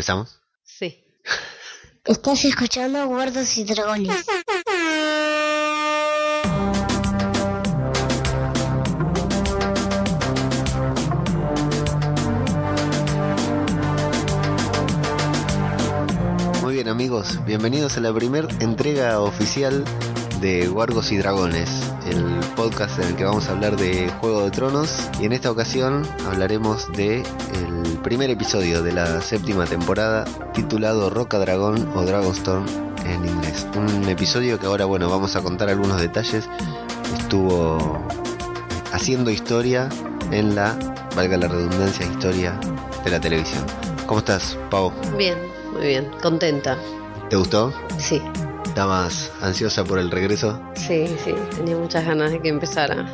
¿Empezamos? Sí. Estás escuchando Guardos y Dragones. Muy bien amigos, bienvenidos a la primera entrega oficial de Guargos y Dragones, el podcast en el que vamos a hablar de Juego de Tronos y en esta ocasión hablaremos de el primer episodio de la séptima temporada titulado Roca Dragón o Dragonstorm en inglés. Un episodio que ahora bueno vamos a contar algunos detalles. Estuvo haciendo historia en la, valga la redundancia, historia de la televisión. ¿Cómo estás, Pau? Bien, muy bien. Contenta. ¿Te gustó? Sí, ¿Estabas ansiosa por el regreso? sí, sí. Tenía muchas ganas de que empezara.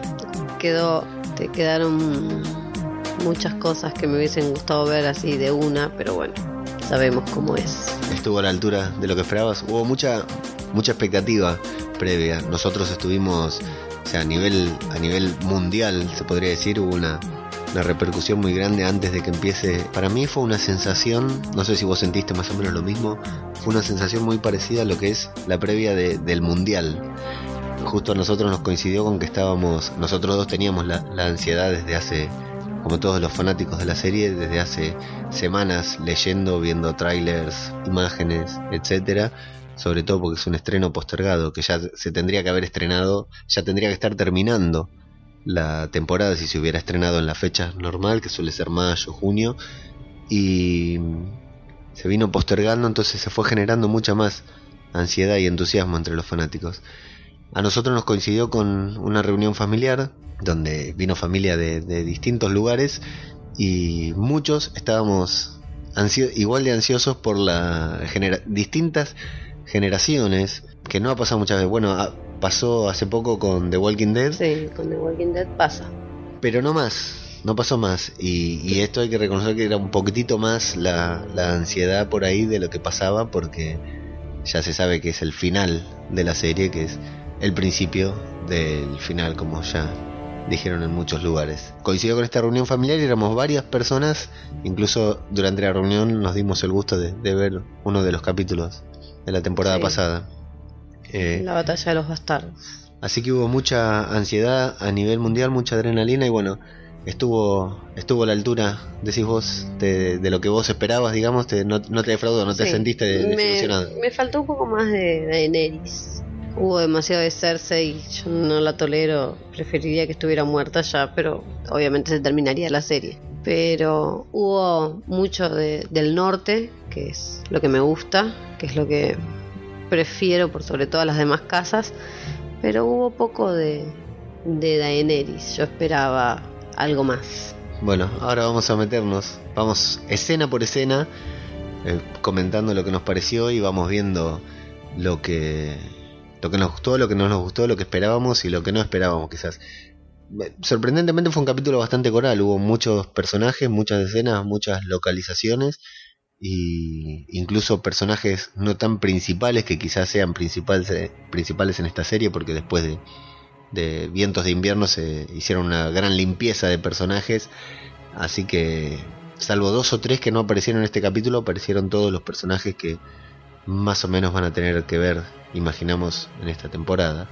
Quedó, te quedaron muchas cosas que me hubiesen gustado ver así de una, pero bueno, sabemos cómo es. ¿Estuvo a la altura de lo que esperabas? Hubo mucha mucha expectativa previa. Nosotros estuvimos, o sea, a nivel a nivel mundial, se podría decir, hubo una una repercusión muy grande antes de que empiece. Para mí fue una sensación, no sé si vos sentiste más o menos lo mismo, fue una sensación muy parecida a lo que es la previa de- del mundial. Justo a nosotros nos coincidió con que estábamos, nosotros dos teníamos la, la ansiedad desde hace, como todos los fanáticos de la serie, desde hace semanas leyendo, viendo trailers, imágenes, etcétera. Sobre todo porque es un estreno postergado, que ya se tendría que haber estrenado, ya tendría que estar terminando la temporada si se hubiera estrenado en la fecha normal, que suele ser mayo, junio, y se vino postergando, entonces se fue generando mucha más ansiedad y entusiasmo entre los fanáticos. A nosotros nos coincidió con una reunión familiar, donde vino familia de, distintos lugares, y muchos estábamos igual de ansiosos por la genera- distintas generaciones, que no ha pasado muchas veces. Bueno, pasó hace poco con The Walking Dead, Sí, con The Walking Dead pasa. pero no más, no pasó más. Y, y esto hay que reconocer que era un poquitito más la, la ansiedad por ahí de lo que pasaba, porque ya se sabe que es el final de la serie, que es el principio del final, como ya dijeron en muchos lugares. Coincidió con esta reunión familiar y éramos varias personas, incluso durante la reunión nos dimos el gusto de, de ver uno de los capítulos de la temporada Sí. pasada. Eh, La batalla de los bastardos. Así que hubo mucha ansiedad a nivel mundial, mucha adrenalina y bueno, estuvo estuvo a la altura, decís vos, de, de lo que vos esperabas, digamos, te- no, no te defraudó, no te sentiste me, desilusionado. me faltó un poco más de Daenerys. Hubo demasiado de Cersei, yo no la tolero, preferiría que estuviera muerta ya, pero obviamente se terminaría la serie. Pero hubo mucho de- del norte, que es lo que me gusta, que es lo que prefiero por sobre todas las demás casas, pero hubo poco de, de Daenerys, yo esperaba algo más. Bueno, ahora vamos a meternos, vamos escena por escena, eh, comentando lo que nos pareció y vamos viendo lo que lo que nos gustó, lo que no nos gustó, lo que esperábamos y lo que no esperábamos quizás. Sorprendentemente fue un capítulo bastante coral, hubo muchos personajes, muchas escenas, muchas localizaciones y incluso personajes no tan principales que quizás sean principales, eh, principales en esta serie porque después de, de Vientos de Invierno se hicieron una gran limpieza de personajes, así que salvo dos o tres que no aparecieron en este capítulo, aparecieron todos los personajes que más o menos van a tener que ver, imaginamos, en esta temporada.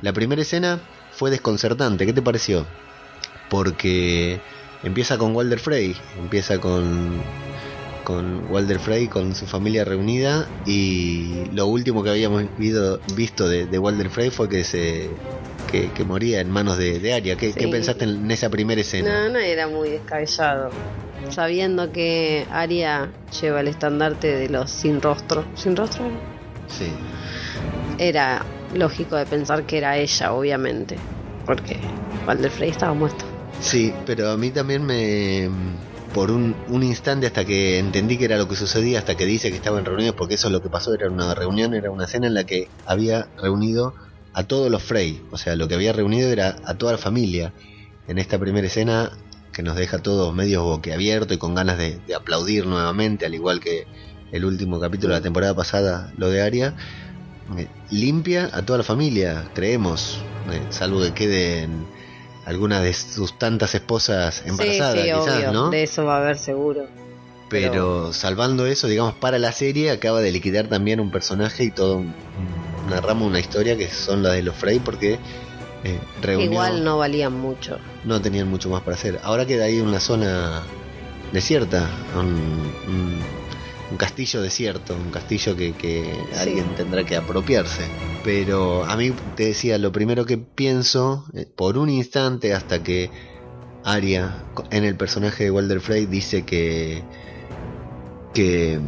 La primera escena fue desconcertante, ¿qué te pareció? Porque empieza con Walder Frey, empieza con con Walder Frey con su familia reunida y lo último que habíamos vido- visto de, de Walder Frey fue que se que, que moría en manos de, de Arya. ¿Qué, Sí. qué pensaste en esa primera escena? No, no era muy descabellado. Sabiendo que Aria lleva el estandarte de los sin rostro. ¿Sin rostro? Sí. Era lógico de pensar que era ella, obviamente. Porque Walder Frey estaba muerto. Sí, pero a mí también me... Por un, un instante hasta que entendí que era lo que sucedía, hasta que dice que estaban reunidos, porque eso es lo que pasó, era una reunión, era una cena en la que había reunido a todos los Frey, o sea, lo que había reunido era a toda la familia. En esta primera escena, que nos deja todos medio boquiabierto y con ganas de, de aplaudir nuevamente, al igual que el último capítulo de la temporada pasada, lo de Aria, eh, limpia a toda la familia, creemos, eh, salvo que queden algunas de sus tantas esposas embarazadas, sí, sí, quizás, obvio. ¿no? De eso va a haber seguro. Pero salvando eso, digamos, para la serie acaba de liquidar también un personaje y todo un- una rama, una historia que son las de los Frey porque eh, reunió, igual no valían mucho. no tenían mucho más para hacer. Ahora queda ahí una zona desierta, un, un- un castillo desierto, un castillo que, que Sí. alguien tendrá que apropiarse. Pero a mí te decía, lo primero que pienso, eh, por un instante hasta que Arya, co- en el personaje de Walder Frey, dice que que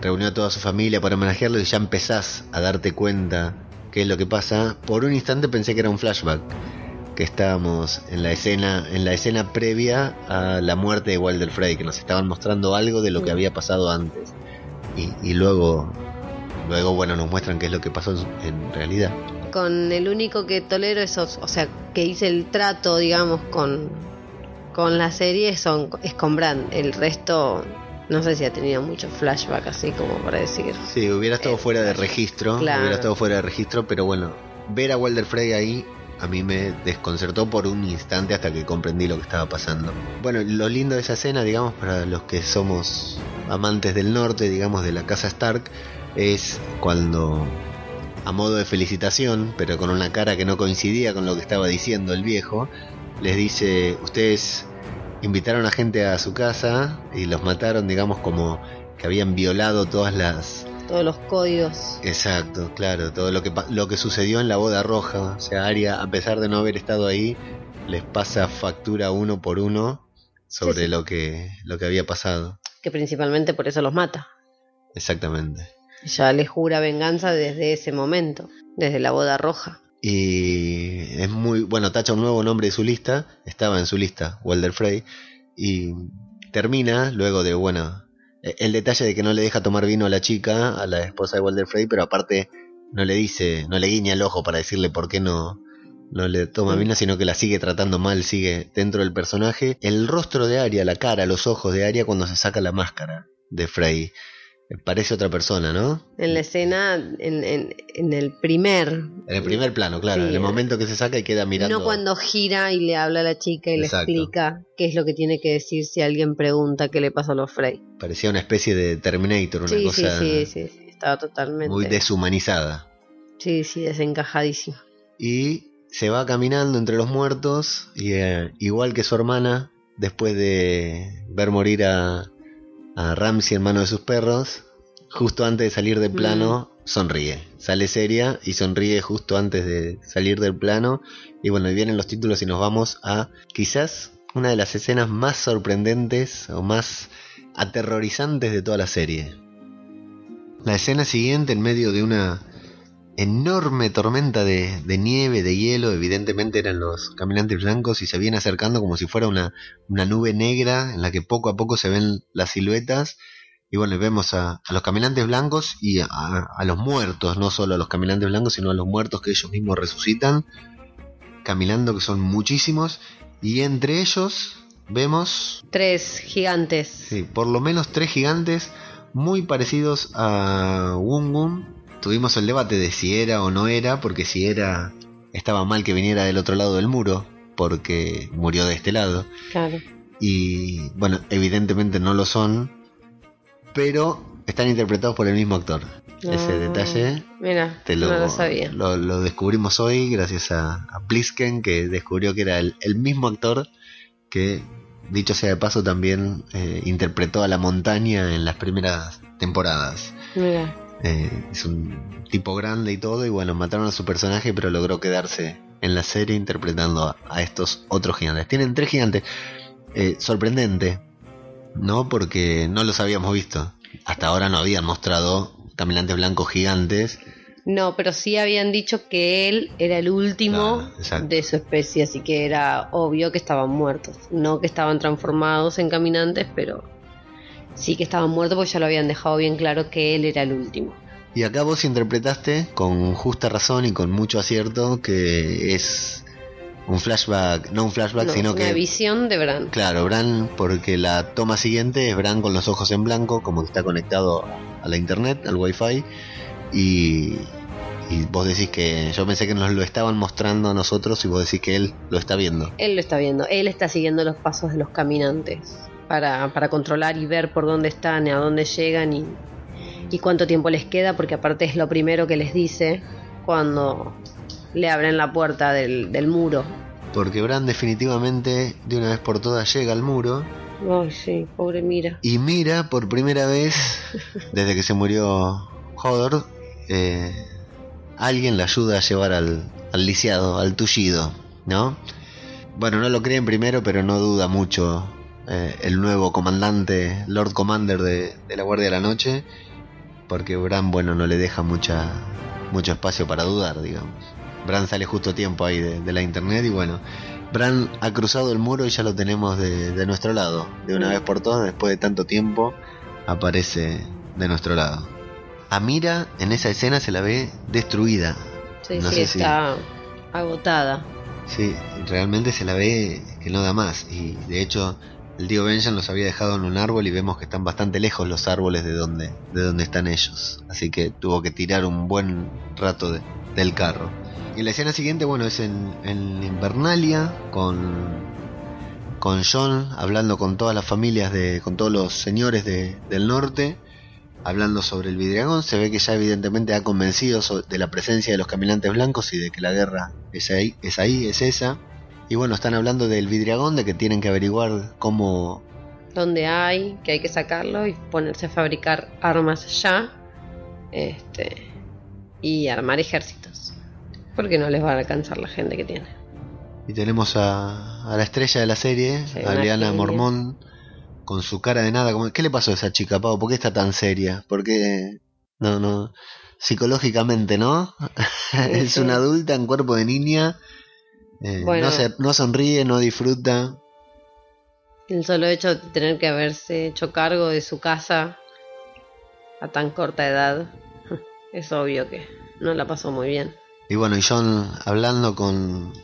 reunió a toda su familia para homenajearlo y ya empezás a darte cuenta qué es lo que pasa. Por un instante pensé que era un flashback, que estábamos en la escena, en la escena previa a la muerte de Walder Frey, que nos estaban mostrando algo de lo que había pasado antes. Y, y luego, luego bueno, nos muestran qué es lo que pasó en, realidad. Con el único que tolero esos, o sea, que hice el trato, digamos, con, con la serie son, es con Bran. El resto, no sé si ha tenido mucho flashback, así como para decir. Sí, hubiera estado Eh, fuera de registro, claro. hubiera estado fuera de registro, pero bueno, ver a Walder Frey ahí a mí me desconcertó por un instante hasta que comprendí lo que estaba pasando. Bueno, lo lindo de esa escena, digamos, para los que somos amantes del norte, digamos, de la casa Stark, es cuando, a modo de felicitación, pero con una cara que no coincidía con lo que estaba diciendo el viejo, les dice, ustedes invitaron a gente a su casa y los mataron, digamos, como que habían violado todas las Todos los códigos. Exacto, claro, todo lo que lo que sucedió en la boda roja, o sea, Aria, a pesar de no haber estado ahí, les pasa factura uno por uno sobre Sí, sí. lo que lo que había pasado. Que principalmente por eso los mata. Exactamente. Ya le jura venganza desde ese momento, desde la boda roja. Y es muy bueno, tacha un nuevo nombre de su lista, estaba en su lista, Walder Frey, y termina luego de, bueno, el detalle de que no le deja tomar vino a la chica, a la esposa de Walder Frey, pero aparte no le dice, no le guiña el ojo para decirle por qué no, no le toma Mm. vino, sino que la sigue tratando mal, sigue dentro del personaje. El rostro de Aria, la cara, los ojos de Aria cuando se saca la máscara de Frey, eh, parece otra persona, ¿no? En la escena, en, en, en el primer. En el primer plano, claro, Sí. en el momento que se saca y queda mirando. No cuando gira y le habla a la chica y Exacto. le explica qué es lo que tiene que decir si alguien pregunta qué le pasó a los Frey. Parecía una especie de Terminator, una Sí, cosa sí, sí, sí, estaba totalmente. muy deshumanizada. Sí, sí, desencajadísimo. Y se va caminando entre los muertos, y eh, igual que su hermana, después de ver morir a, a Ramsey, hermano de sus perros, justo antes de salir del plano, sonríe. Sale seria y sonríe justo antes de salir del plano. Y bueno, vienen los títulos y nos vamos a quizás una de las escenas más sorprendentes o más aterrorizantes de toda la serie. La escena siguiente en medio de una enorme tormenta de, de nieve, de hielo, evidentemente eran los caminantes blancos y se viene acercando como si fuera una, una nube negra en la que poco a poco se ven las siluetas y bueno, vemos a, a los caminantes blancos y a, a los muertos, no solo a los caminantes blancos, sino a los muertos que ellos mismos resucitan, caminando que son muchísimos y entre ellos vemos Tres gigantes. Sí, por lo menos tres gigantes muy parecidos a Wungun. Tuvimos el debate de si era o no era, porque si era estaba mal que viniera del otro lado del muro, porque murió de este lado. Claro. Y bueno, evidentemente no lo son, pero están interpretados por el mismo actor. Ese No. detalle Mira, te lo, no lo sabía. lo- lo descubrimos hoy gracias a, a Plisken, que descubrió que era el, el mismo actor que, dicho sea de paso, también eh, interpretó a la montaña en las primeras temporadas. Mira. Eh, es un tipo grande y todo, y bueno, mataron a su personaje, pero logró quedarse en la serie interpretando a, a estos otros gigantes. Tienen tres gigantes. Eh, sorprendente, ¿no? Porque no los habíamos visto. Hasta ahora no habían mostrado caminantes blancos gigantes. No, pero sí habían dicho que él era el último exacto. de su especie, así que era obvio que estaban muertos. No que estaban transformados en caminantes, pero sí que estaban muertos porque ya lo habían dejado bien claro que él era el último. Y acá vos interpretaste con justa razón y con mucho acierto que es un flashback, no un flashback, No, sino una que... visión de Bran. Claro, Bran, porque la toma siguiente es Bran con los ojos en blanco, como que está conectado a la internet, al wifi, y, y vos decís que yo pensé que nos lo estaban mostrando a nosotros y vos decís que él lo está viendo. Él lo está viendo, él está siguiendo los pasos de los caminantes. Para, para controlar y ver por dónde están y a dónde llegan y, y cuánto tiempo les queda, porque aparte es lo primero que les dice cuando le abren la puerta del, del muro. Porque Bran definitivamente de una vez por todas llega al muro Ay, sí, pobre Mira. y mira por primera vez desde que se murió Hodor, eh, alguien le ayuda a llevar al, al lisiado, al tullido, ¿no? Bueno, no lo creen primero, pero no duda mucho eh, el nuevo comandante, Lord Commander de, de la Guardia de la Noche, porque Bran, bueno, no le deja mucha, mucho espacio para dudar, digamos. Bran sale justo a tiempo ahí de, de la internet y bueno, Bran ha cruzado el muro y ya lo tenemos de, de nuestro lado. De una vez por todas, después de tanto tiempo, aparece de nuestro lado. A Mira en esa escena se la ve destruida. Sí, No sí, sé si- está agotada. Sí, realmente se la ve que no da más. Y de hecho, el tío Benjan los había dejado en un árbol y vemos que están bastante lejos los árboles de donde, de donde están ellos. Así que tuvo que tirar un buen rato de- del carro. Y la escena siguiente, bueno, es en, en Invernalia con, con John hablando con todas las familias, de, con todos los señores de- del norte. Hablando sobre el vidriagón, se ve que ya evidentemente ha convencido de la presencia de los caminantes blancos y de que la guerra es ahí, es ahí, es esa. Y bueno, están hablando del vidriagón, de que tienen que averiguar cómo Donde hay, que hay que sacarlo y ponerse a fabricar armas ya. Este. Y armar ejércitos. Porque no les va a alcanzar la gente que tiene. Y tenemos a, a la estrella de la serie, Sí, a. Mormón, con su cara de nada. como, ¿Qué le pasó a esa chica, Pau? ¿Por qué está tan seria? ¿Por qué? No, no. Psicológicamente, ¿no? es sí. una adulta en cuerpo de niña. Eh, Bueno. no, se- no sonríe, no disfruta. El solo hecho de tener que haberse hecho cargo de su casa a tan corta edad. Es obvio que no la pasó muy bien. Y bueno, y John hablando con,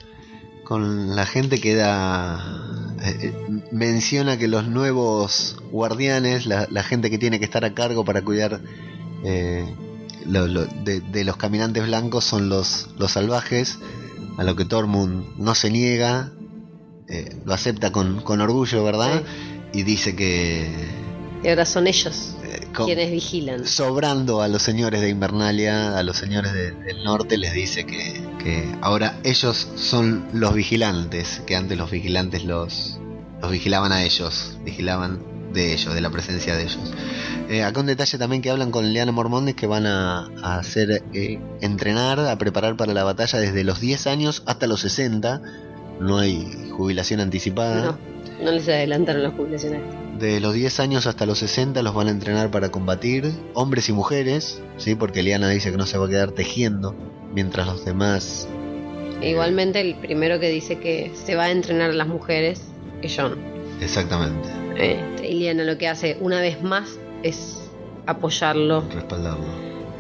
con la gente que da... eh, eh, menciona que los nuevos guardianes, la, la gente que tiene que estar a cargo para cuidar eh, lo- lo- de, de los caminantes blancos son los, los salvajes, a lo que Tormund no se niega, eh, lo acepta con, con orgullo, ¿verdad? Y dice que... Y ahora son ellos eh, con- quienes vigilan. sobrando a los señores de Invernalia, a los señores de- del norte, les dice que, que ahora ellos son los vigilantes, que antes los vigilantes los, los vigilaban a ellos, vigilaban de ellos, de la presencia de ellos. Eh, acá un detalle también que hablan con Leana Mormón es que van a, a hacer eh, entrenar, a preparar para la batalla desde los 10 años hasta los 60. No hay jubilación anticipada. No, no les adelantaron las jubilaciones. De los 10 años hasta los 60 los van a entrenar para combatir, hombres y mujeres, ¿sí? porque Liana dice que no se va a quedar tejiendo, mientras los demás... E igualmente el primero que dice que se va a entrenar a las mujeres es John. Exactamente, Este, y Liana lo que hace una vez más es apoyarlo respaldarlo.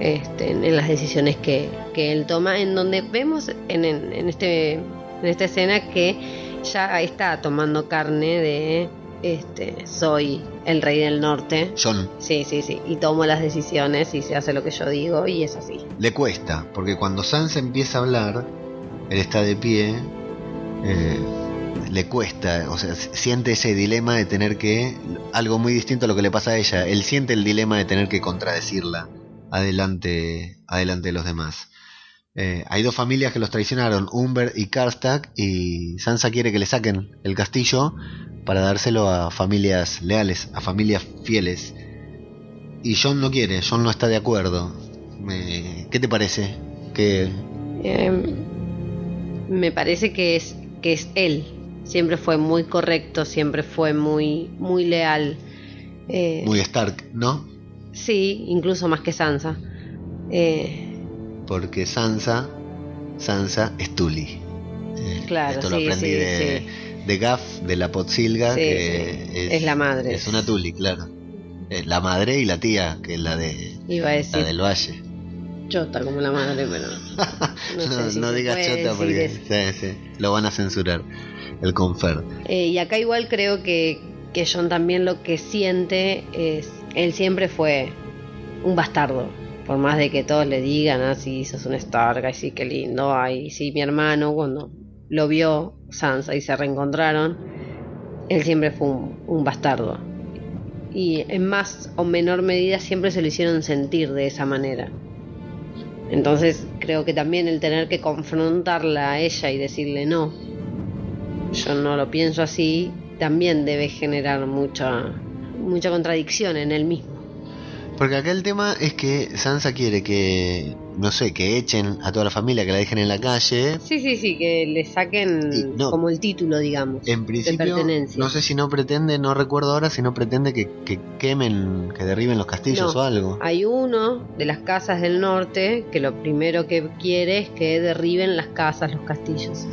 este, en, en las decisiones que, que él toma, en donde vemos en, en, en este, en esta escena que ya está tomando carne de este, soy el rey del norte. John Sí, sí, sí. Y tomo las decisiones y se hace lo que yo digo y es así. le cuesta, porque cuando Sansa empieza a hablar, él está de pie, eh, le cuesta, o sea, siente ese dilema de tener que, algo muy distinto a lo que le pasa a ella, él siente el dilema de tener que contradecirla adelante, adelante de los demás. Eh, hay dos familias que los traicionaron, Umber y Karstak, y Sansa quiere que le saquen el castillo para dárselo a familias leales, a familias fieles. Y John no quiere, John no está de acuerdo. ¿Qué te parece? Que Eh, me parece que es, que es él. Siempre fue muy correcto, siempre fue muy, muy leal. Eh, muy Stark, ¿no? Sí, incluso más que Sansa. Eh, Porque Sansa, Sansa es Tully. Eh, Claro, esto lo sí, aprendí sí, de, de Gaff, de la Potsilga, Sí, que sí. Es la madre. Es una Tully, claro. Es la madre y la tía, que es la de iba a la del Valle. Chota como la madre, pero No, no sé si no se digas chota porque eso. sí, sí, lo van a censurar. El confer. Eh, y acá igual creo que, que John también lo que siente es, él siempre fue un bastardo. Por más de que todos le digan, ah, sí, sos un Stark, ay, sí, qué lindo, ay, sí, mi hermano, cuando lo vio Sansa y se reencontraron, él siempre fue un, un bastardo. Y en más o menor medida siempre se lo hicieron sentir de esa manera. Entonces creo que también el tener que confrontarla a ella y decirle no, yo no lo pienso así, también debe generar mucha, mucha contradicción en él mismo. Porque acá el tema es que Sansa quiere que, no sé, que echen a toda la familia, que la dejen en la calle. Sí, sí, sí, que le saquen Y no. como el título, digamos, En de principio, pertenencia. no sé si no pretende, no recuerdo ahora, si no pretende que, que quemen, que derriben los castillos No. o algo. Hay uno de las casas del norte que lo primero que quiere es que derriben las casas, los castillos.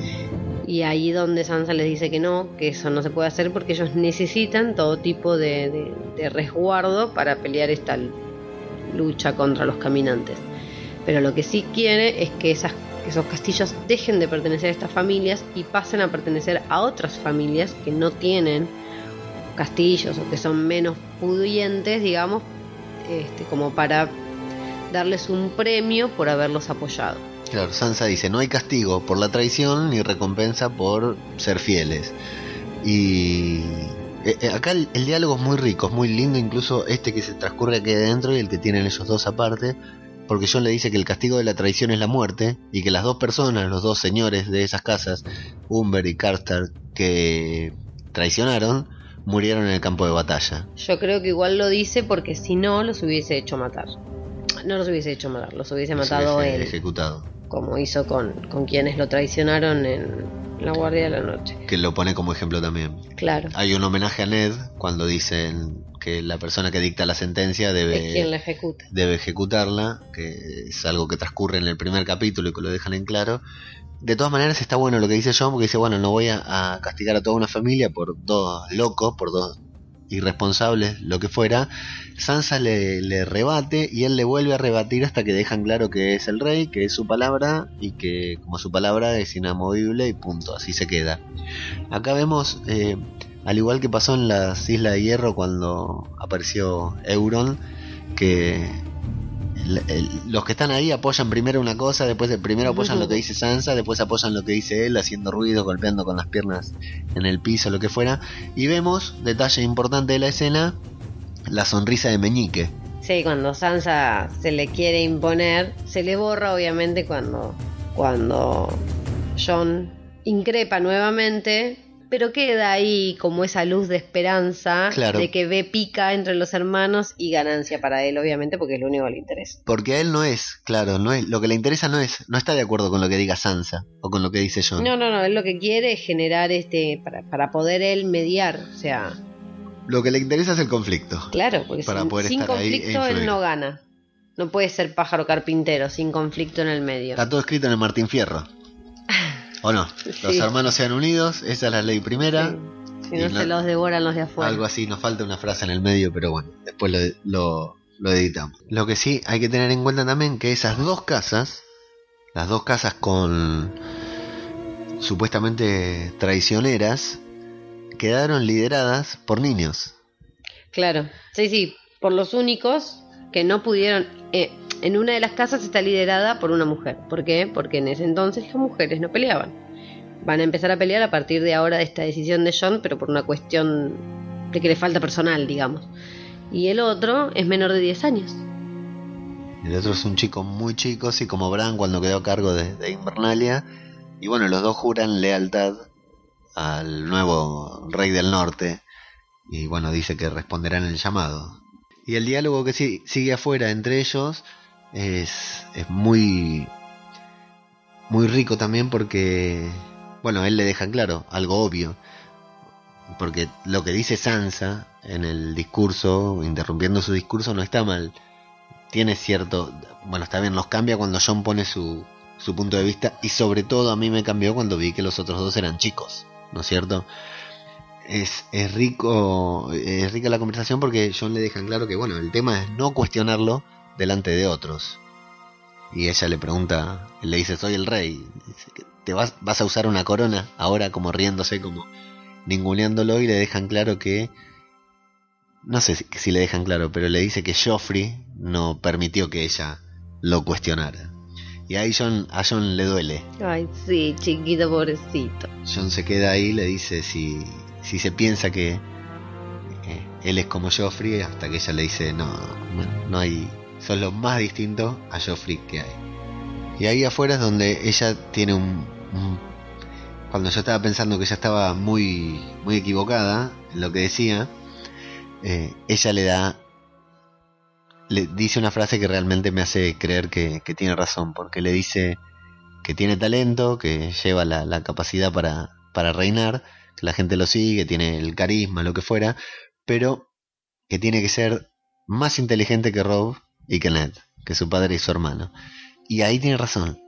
Y ahí donde Sansa les dice que no, que eso no se puede hacer porque ellos necesitan todo tipo de, de- de resguardo para pelear esta lucha contra los caminantes. Pero lo que sí quiere es que, esas, esos castillos dejen de pertenecer a estas familias y pasen a pertenecer a otras familias que no tienen castillos o que son menos pudientes, digamos, este, como para darles un premio por haberlos apoyado. Claro, Sansa dice, no hay castigo por la traición ni recompensa por ser fieles. Y eh, eh, acá el, el diálogo es muy rico, es muy lindo, incluso este que se transcurre aquí adentro y el que tienen ellos dos aparte, porque John le dice que el castigo de la traición es la muerte y que las dos personas, los dos señores de esas casas, Umber y Carter, que traicionaron, murieron en el campo de batalla. Yo creo que igual lo dice porque si no los hubiese hecho matar. No los hubiese hecho matar, los hubiese matado Se hubiese él, ejecutado. como hizo con, con quienes lo traicionaron en la Guardia de la Noche. Que lo pone como ejemplo también. Claro, Hay un homenaje a Ned cuando dicen que la persona que dicta la sentencia debe, es quien la ejecuta. debe ejecutarla, que es algo que transcurre en el primer capítulo y que lo dejan en claro. De todas maneras está bueno lo que dice John, porque dice, bueno, no voy a, a castigar a toda una familia por dos locos, por dos irresponsables, lo que fuera. Sansa le, rebate y él le vuelve a rebatir hasta que dejan claro que es el rey, que es su palabra y que como su palabra es inamovible y punto, así se queda. Acá vemos, eh, al igual que pasó en las Islas de Hierro cuando apareció Euron, que el- el- los que están ahí apoyan primero una cosa, después primero apoyan lo que dice Sansa, después apoyan lo que dice él, haciendo ruido, golpeando con las piernas en el piso, lo que fuera. Y vemos, detalle importante de la escena, la sonrisa de Meñique. Sí, cuando Sansa se le quiere imponer, se le borra obviamente cuando, cuando John increpa nuevamente, pero queda ahí como esa luz de esperanza Claro. de que ve pica entre los hermanos y ganancia para él, obviamente, porque es lo único que le interesa. Porque a él no es, claro, no es, lo que le interesa no es, no está de acuerdo con lo que diga Sansa o con lo que dice John. No, no, no, él lo que quiere es generar este, para, para poder él mediar, o sea, Lo que le interesa es el conflicto. claro, porque Para sin, poder sin estar ahí e conflicto él no gana. No puede ser pájaro carpintero sin conflicto en el medio. Está todo escrito en el Martín Fierro. ¿O no? Los Sí. hermanos sean unidos, esa es la ley primera. Sí. Si no- se los devoran los de afuera. Algo así, nos falta una frase en el medio, pero bueno, después lo, lo, lo editamos. Lo que sí hay que tener en cuenta también que esas dos casas, las dos casas con supuestamente traicioneras, quedaron lideradas por niños. Claro. Sí, sí. Por los únicos que no pudieron. eh, en una de las casas está liderada por una mujer. ¿Por qué? Porque en ese entonces las mujeres no peleaban. Van a empezar a pelear a partir de ahora de esta decisión de John, pero por una cuestión de que le falta personal, digamos. Y el otro es menor de 10 años. El otro es un chico muy chico, así como Bran cuando quedó a cargo de, de Invernalia. Y bueno, los dos juran lealtad al nuevo rey del norte. Y bueno, dice que responderán el llamado. Y el diálogo que sigue afuera entre ellos es, es muy, muy rico también porque, bueno, él le deja claro algo obvio. Porque lo que dice Sansa en el discurso, interrumpiendo su discurso, no está mal tiene cierto. Bueno, está bien, nos cambia cuando John pone su, su punto de vista. Y sobre todo a mí me cambió cuando vi que los otros dos eran chicos, ¿no es cierto? Es, es rico es rica la conversación porque John le deja claro que bueno el tema es no cuestionarlo delante de otros y ella le pregunta le dice soy el rey Dice, "¿Que te vas vas a usar una corona ahora como riéndose como ninguneándolo y le dejan claro que no sé si, si le dejan claro, pero le dice que Joffrey no permitió que ella lo cuestionara. Y ahí John, a John le duele. Ay, sí, chiquito pobrecito. John se queda ahí y le dice si, si se piensa que eh, él es como Joffrey, hasta que ella le dice, no, no, no hay, son lo más distinto a Joffrey que hay. Y ahí afuera es donde ella tiene un, cuando yo estaba pensando que ella estaba muy, muy equivocada en lo que decía, eh, ella le da, le dice una frase que realmente me hace creer que, que tiene razón, porque le dice que tiene talento, que lleva la, la capacidad para, para reinar, que la gente lo sigue, tiene el carisma, lo que fuera, pero que tiene que ser más inteligente que Rob y que Ned, que su padre y su hermano. Y ahí tiene razón.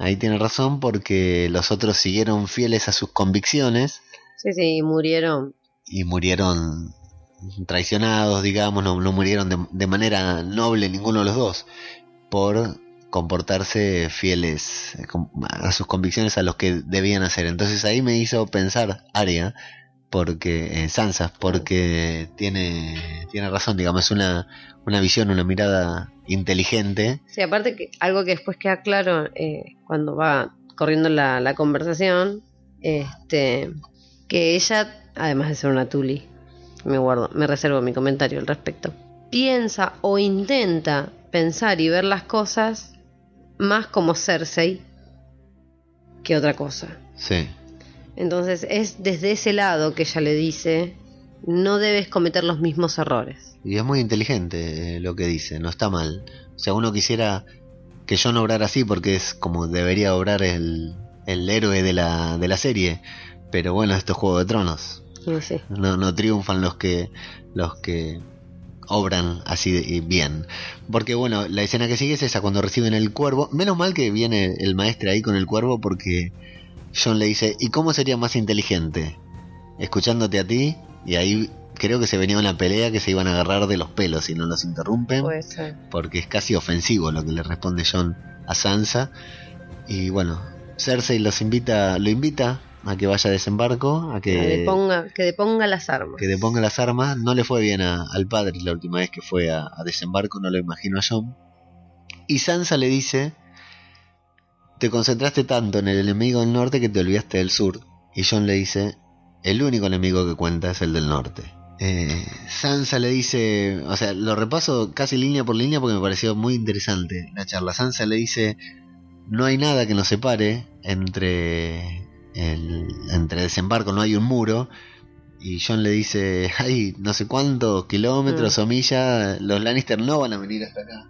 Ahí tiene razón porque los otros siguieron fieles a sus convicciones Sí, sí, y murieron. y murieron traicionados, digamos, no, no murieron de, de manera noble ninguno de los dos, por comportarse fieles eh, a sus convicciones a los que debían hacer. Entonces ahí me hizo pensar Arya, porque eh, Sansa, porque tiene tiene razón, digamos, es una una visión, una mirada inteligente. Sí, aparte que algo que después queda claro eh, cuando va corriendo la, la conversación, este, que ella, además de ser una tuli, me guardo, me reservo mi comentario al respecto, piensa o intenta pensar y ver las cosas más como Cersei que otra cosa. Sí. Entonces es desde ese lado que ella le dice, no debes cometer los mismos errores. Y es muy inteligente eh, lo que dice, no está mal. O sea, uno quisiera que Jon obrara así porque es como debería obrar el, el héroe de la, de la serie. Pero bueno, esto es Juego de Tronos. No. No, no triunfan los que los que obran así de- bien. Porque bueno, la escena que sigue es esa cuando reciben el cuervo. Menos mal que viene el maestre ahí con el cuervo porque John le dice, ¿y cómo sería más inteligente? Escuchándote a ti y ahí creo que se venía una pelea que se iban a agarrar de los pelos si no los interrumpen Puede ser. porque es casi ofensivo lo que le responde John a Sansa. Y bueno, Cersei los invita, lo invita a que vaya a desembarco, a Que, que, deponga, que deponga las armas. que deponga las armas. No le fue bien a- al padre la última vez que fue a, a desembarco, no lo imagino a John. Y Sansa le dice, te concentraste tanto en el enemigo del norte que te olvidaste del sur. Y John le dice, el único enemigo que cuenta es el del norte. Eh, Sansa le dice, o sea, lo repaso casi línea por línea porque me pareció muy interesante la charla. Sansa le dice, no hay nada que nos separe entre el entre desembarco, no hay un muro. Y John le dice, hay no sé cuántos kilómetros o millas, los Lannister no van a venir hasta acá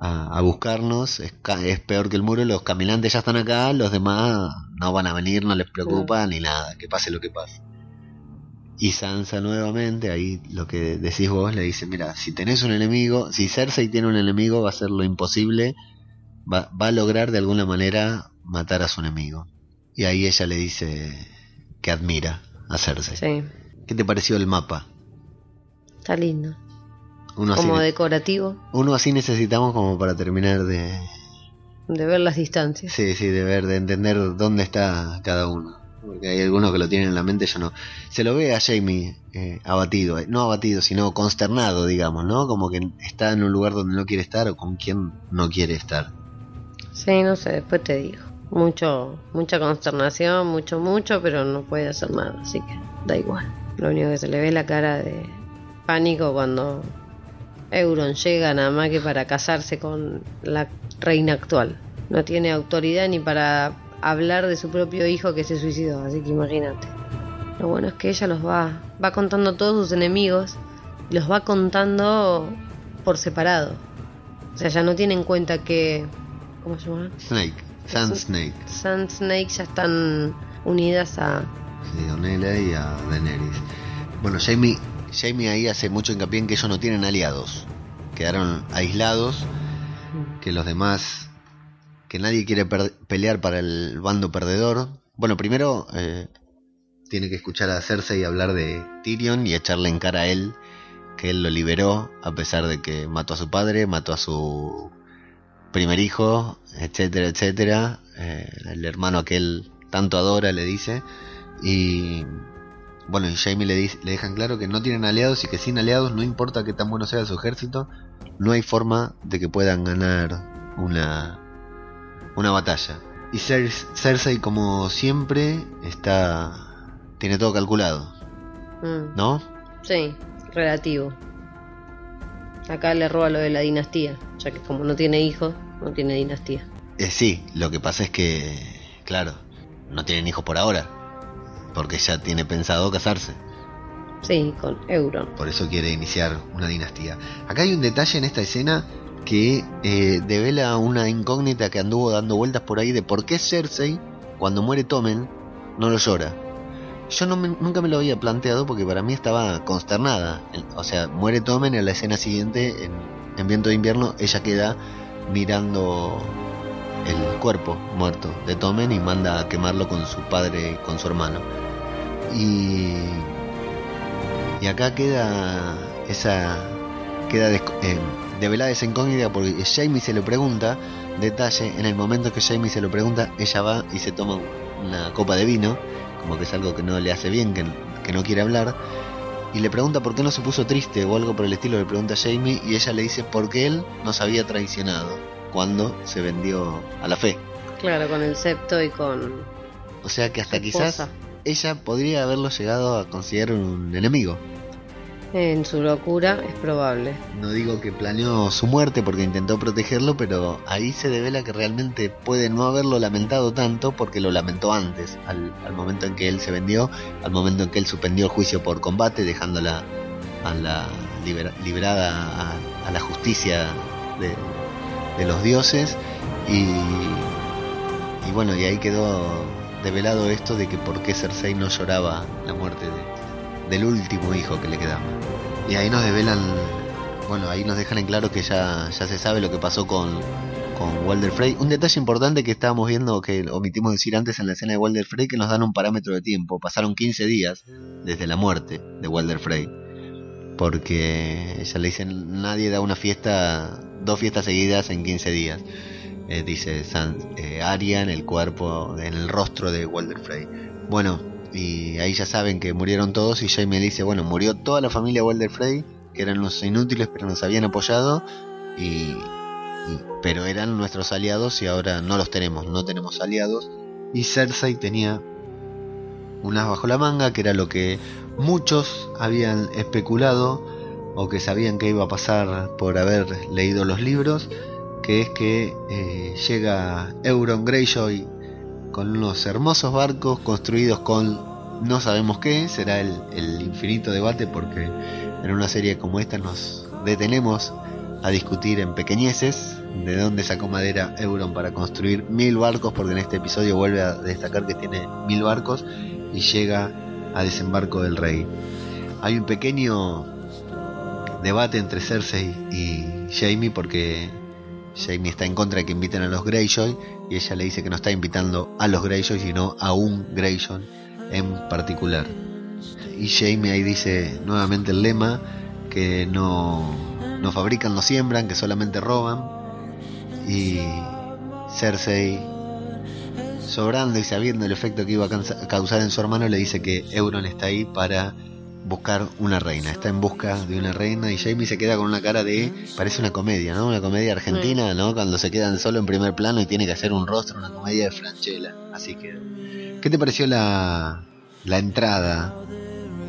a, a buscarnos, es, es peor que el muro, los caminantes ya están acá, los demás no van a venir, no les preocupa ni nada, que pase lo que pase. Y Sansa nuevamente, ahí lo que decís vos, le dice, mira, si tenés un enemigo, si Cersei tiene un enemigo, va a hacer lo imposible, va, va a lograr de alguna manera matar a su enemigo. Y ahí ella le dice que admira a Cersei. Sí, ¿Qué te pareció el mapa? está lindo. Uno así, Como decorativo, uno así necesitamos como para terminar de, de ver las distancias. Sí, sí, de ver, de entender dónde está cada uno. Porque hay algunos que lo tienen en la mente, yo no. Se lo ve a Jamie eh, abatido, eh, no abatido, sino consternado, digamos, ¿no? Como que está en un lugar donde no quiere estar o con quien no quiere estar. Sí, no sé, después te digo. Mucho, mucha consternación, mucho, mucho, pero no puede hacer nada, así que da igual. Lo único que se le ve es la cara de pánico cuando Euron llega nada más que para casarse con la reina actual. No tiene autoridad ni para hablar de su propio hijo que se suicidó, así que imagínate. Lo bueno es que ella los va, va contando todos sus enemigos, y los va contando por separado. O sea, ya no tiene en cuenta que... ¿Cómo se llama? Snake, Sand Snake, Sand Snake ya están unidas a... sí, Onela y a Daenerys. Bueno, Jamie, Jamie ahí hace mucho hincapié en que ellos no tienen aliados. Quedaron aislados, que los demás, que nadie quiere pelear para el bando perdedor. Bueno, primero eh, tiene que escuchar a Cersei hablar de Tyrion y echarle en cara a él que él lo liberó a pesar de que mató a su padre, mató a su primer hijo, etcétera, etcétera. Eh, el hermano que él tanto adora le dice y bueno, y Jamie le, dice- le dejan claro que no tienen aliados y que sin aliados, no importa qué tan bueno sea su ejército, no hay forma de que puedan ganar una, una batalla. Y Cer- Cersei, como siempre, está tiene todo calculado, Mm, ¿no? Sí, relativo. Acá le roba lo de la dinastía, ya que como no tiene hijos, no tiene dinastía. Eh, sí, lo que pasa es que, claro, no tienen hijos por ahora, porque ya tiene pensado casarse, Sí, con Euron. por eso quiere iniciar una dinastía. Acá hay un detalle en esta escena que eh, devela una incógnita que anduvo dando vueltas por ahí de por qué Cersei, cuando muere Tommen, no lo llora. Yo no me- nunca me lo había planteado porque para mí estaba consternada. O sea, muere Tommen en la escena siguiente, en, en Viento de Invierno, ella queda mirando el cuerpo muerto de Tommen y manda a quemarlo con su padre con su hermano. Y, y acá queda esa queda des- eh, develada esa incógnita porque Jamie se lo pregunta, detalle, en el momento que Jamie se lo pregunta, ella va y se toma una copa de vino, como que es algo que no le hace bien, que, que no quiere hablar, y le pregunta por qué no se puso triste o algo por el estilo, le pregunta a Jamie, y ella le dice porque él nos había traicionado cuando se vendió a la fe. Claro, con el septo y con O sea que hasta quizás. Ella podría haberlo llegado a considerar un enemigo. En su locura es probable. No digo que planeó su muerte porque intentó protegerlo, pero ahí se devela que realmente puede no haberlo lamentado tanto porque lo lamentó antes, al, al momento en que él se vendió, al momento en que él suspendió el juicio por combate, dejándola a la libera- librada a, a la justicia de, de los dioses y, y bueno, y ahí quedó develado esto de que por qué Cersei no lloraba la muerte de- del último hijo que le quedaba. Y ahí nos develan, bueno, ahí nos dejan en claro que ya, ya se sabe lo que pasó con, con Walder Frey. Un detalle importante que estábamos viendo, que omitimos decir antes en la escena de Walder Frey, que nos dan un parámetro de tiempo. Pasaron 15 días desde la muerte de Walder Frey. Porque ella le dicen, nadie da una fiesta, dos fiestas seguidas en 15 días. Eh, dice San, eh, Arya en el cuerpo, en el rostro de Walder Frey. Bueno, y ahí ya saben que murieron todos y Jaime dice, bueno, murió toda la familia Walder Frey, que eran los inútiles pero nos habían apoyado, y- pero eran nuestros aliados y ahora no los tenemos, no tenemos aliados. Y Cersei tenía unas bajo la manga, que era lo que muchos habían especulado o que sabían que iba a pasar por haber leído los libros, que es que eh, llega Euron Greyjoy con unos hermosos barcos construidos con no sabemos qué, será el, el infinito debate porque en una serie como esta nos detenemos a discutir en pequeñeces de dónde sacó madera Euron para construir mil barcos, porque en este episodio vuelve a destacar que tiene mil barcos y llega a desembarco del rey. Hay un pequeño debate entre Cersei y Jaime porque Jaime está en contra de que inviten a los Greyjoy y ella le dice que no está invitando a los Greyjoy sino a un Greyjoy en particular. Y Jaime ahí dice nuevamente el lema que no, no fabrican, no siembran, que solamente roban. Y Cersei, sobrando y sabiendo el efecto que iba a causar en su hermano, le dice que Euron está ahí para buscar una reina. Está en busca de una reina y Jamie se queda con una cara de... Parece una comedia, ¿no? Una comedia argentina, ¿no? Cuando se quedan solo en primer plano y tiene que hacer un rostro, una comedia de Franchella. Así que... ¿Qué te pareció la, la entrada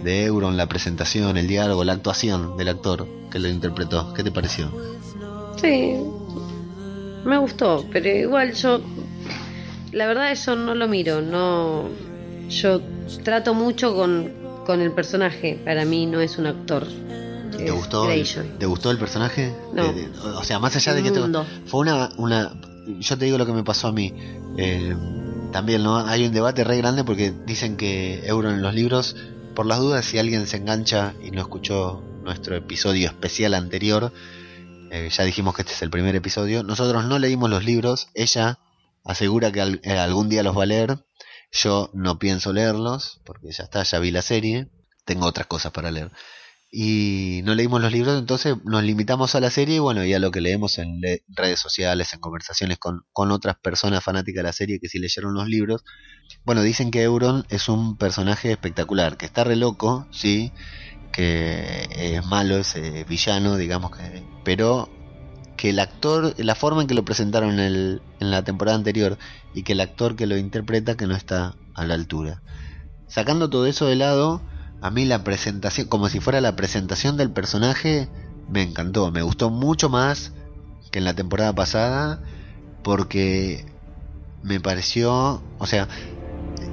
de Euron, la presentación, el diálogo, la actuación del actor que lo interpretó? ¿Qué te pareció? Sí, me gustó, pero igual yo, la verdad eso no lo miro, no, yo trato mucho con, con el personaje, para mí no es un actor. ¿Te gustó, el. ¿Te gustó el personaje? No. De- de- o sea, más allá de que te, fue una, una... Yo te digo lo que me pasó a mí. Eh, también, ¿no? Hay un debate re grande porque dicen que Euron en los libros, por las dudas, si alguien se engancha y no escuchó nuestro episodio especial anterior, eh, ya dijimos que este es el primer episodio. Nosotros no leímos los libros, ella asegura que al- eh, algún día los va a leer. Yo no pienso leerlos, porque ya está, ya vi la serie, tengo otras cosas para leer y no leímos los libros, entonces nos limitamos a la serie y bueno, y a lo que leemos en redes sociales, en conversaciones con, con otras personas fanáticas de la serie que sí leyeron los libros. Bueno, dicen que Euron es un personaje espectacular, que está re loco, sí, que es malo, es villano, digamos que, pero que el actor, la forma en que lo presentaron en, el- en la temporada anterior y que el actor que lo interpreta que no está a la altura. sacando todo eso de lado, a mí la presentación, como si fuera la presentación del personaje, me encantó. Me gustó mucho más que en la temporada pasada, porque me pareció, o sea,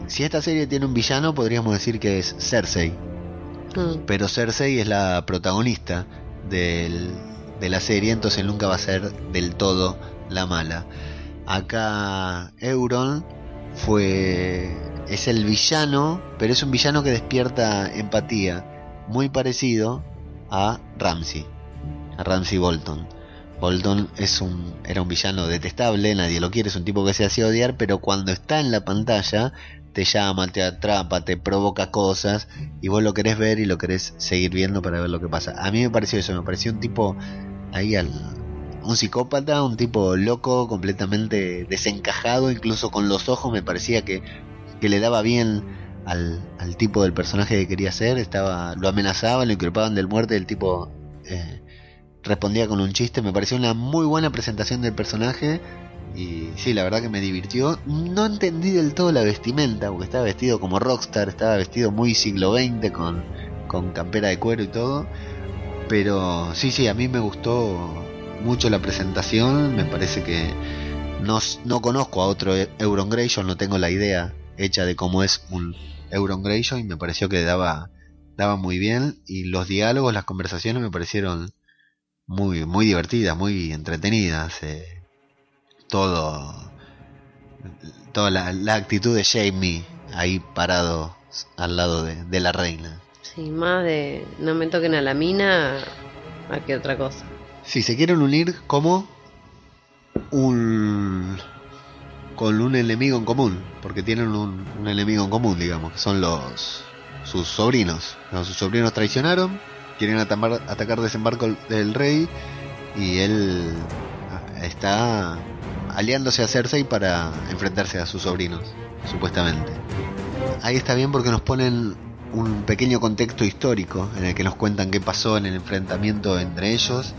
si esta serie tiene un villano, podríamos decir que es Cersei. Mm. Pero Cersei es la protagonista del, de la serie, entonces nunca va a ser del todo la mala. Acá Euron fue es el villano, pero es un villano que despierta empatía, muy parecido a Ramsey, a Ramsey Bolton. Bolton es un era un villano detestable, nadie lo quiere, es un tipo que se hacía odiar, pero cuando está en la pantalla te llama, te atrapa, te provoca cosas y vos lo querés ver y lo querés seguir viendo para ver lo que pasa. A mí me pareció eso, me pareció un tipo ahí al un psicópata, un tipo loco, completamente desencajado, incluso con los ojos me parecía que, que le daba bien al, al tipo del personaje que quería ser, estaba lo amenazaban, lo increpaban del muerte, el tipo eh, respondía con un chiste, me pareció una muy buena presentación del personaje y sí, la verdad que me divirtió. No entendí del todo la vestimenta, porque estaba vestido como rockstar, estaba vestido muy siglo XX con, con campera de cuero y todo. Pero sí, sí, a mí me gustó mucho la presentación, me parece que no, no conozco a otro Euron no tengo la idea hecha de cómo es un Euron y me pareció que daba, daba muy bien y los diálogos, las conversaciones me parecieron muy, muy divertidas, muy entretenidas. Eh, todo, toda la, la actitud de Jamie ahí parado al lado de, de la reina. Sí, más de no me toquen a la mina a que otra cosa. Si se quieren unir como un con un enemigo en común, porque tienen un, un enemigo en común, digamos, que son los sus sobrinos. No, sus sobrinos traicionaron, quieren atamar- atacar desembarco del rey y él está aliándose a Cersei para enfrentarse a sus sobrinos, supuestamente. Ahí está bien porque nos ponen un pequeño contexto histórico en el que nos cuentan qué pasó en el enfrentamiento entre ellos.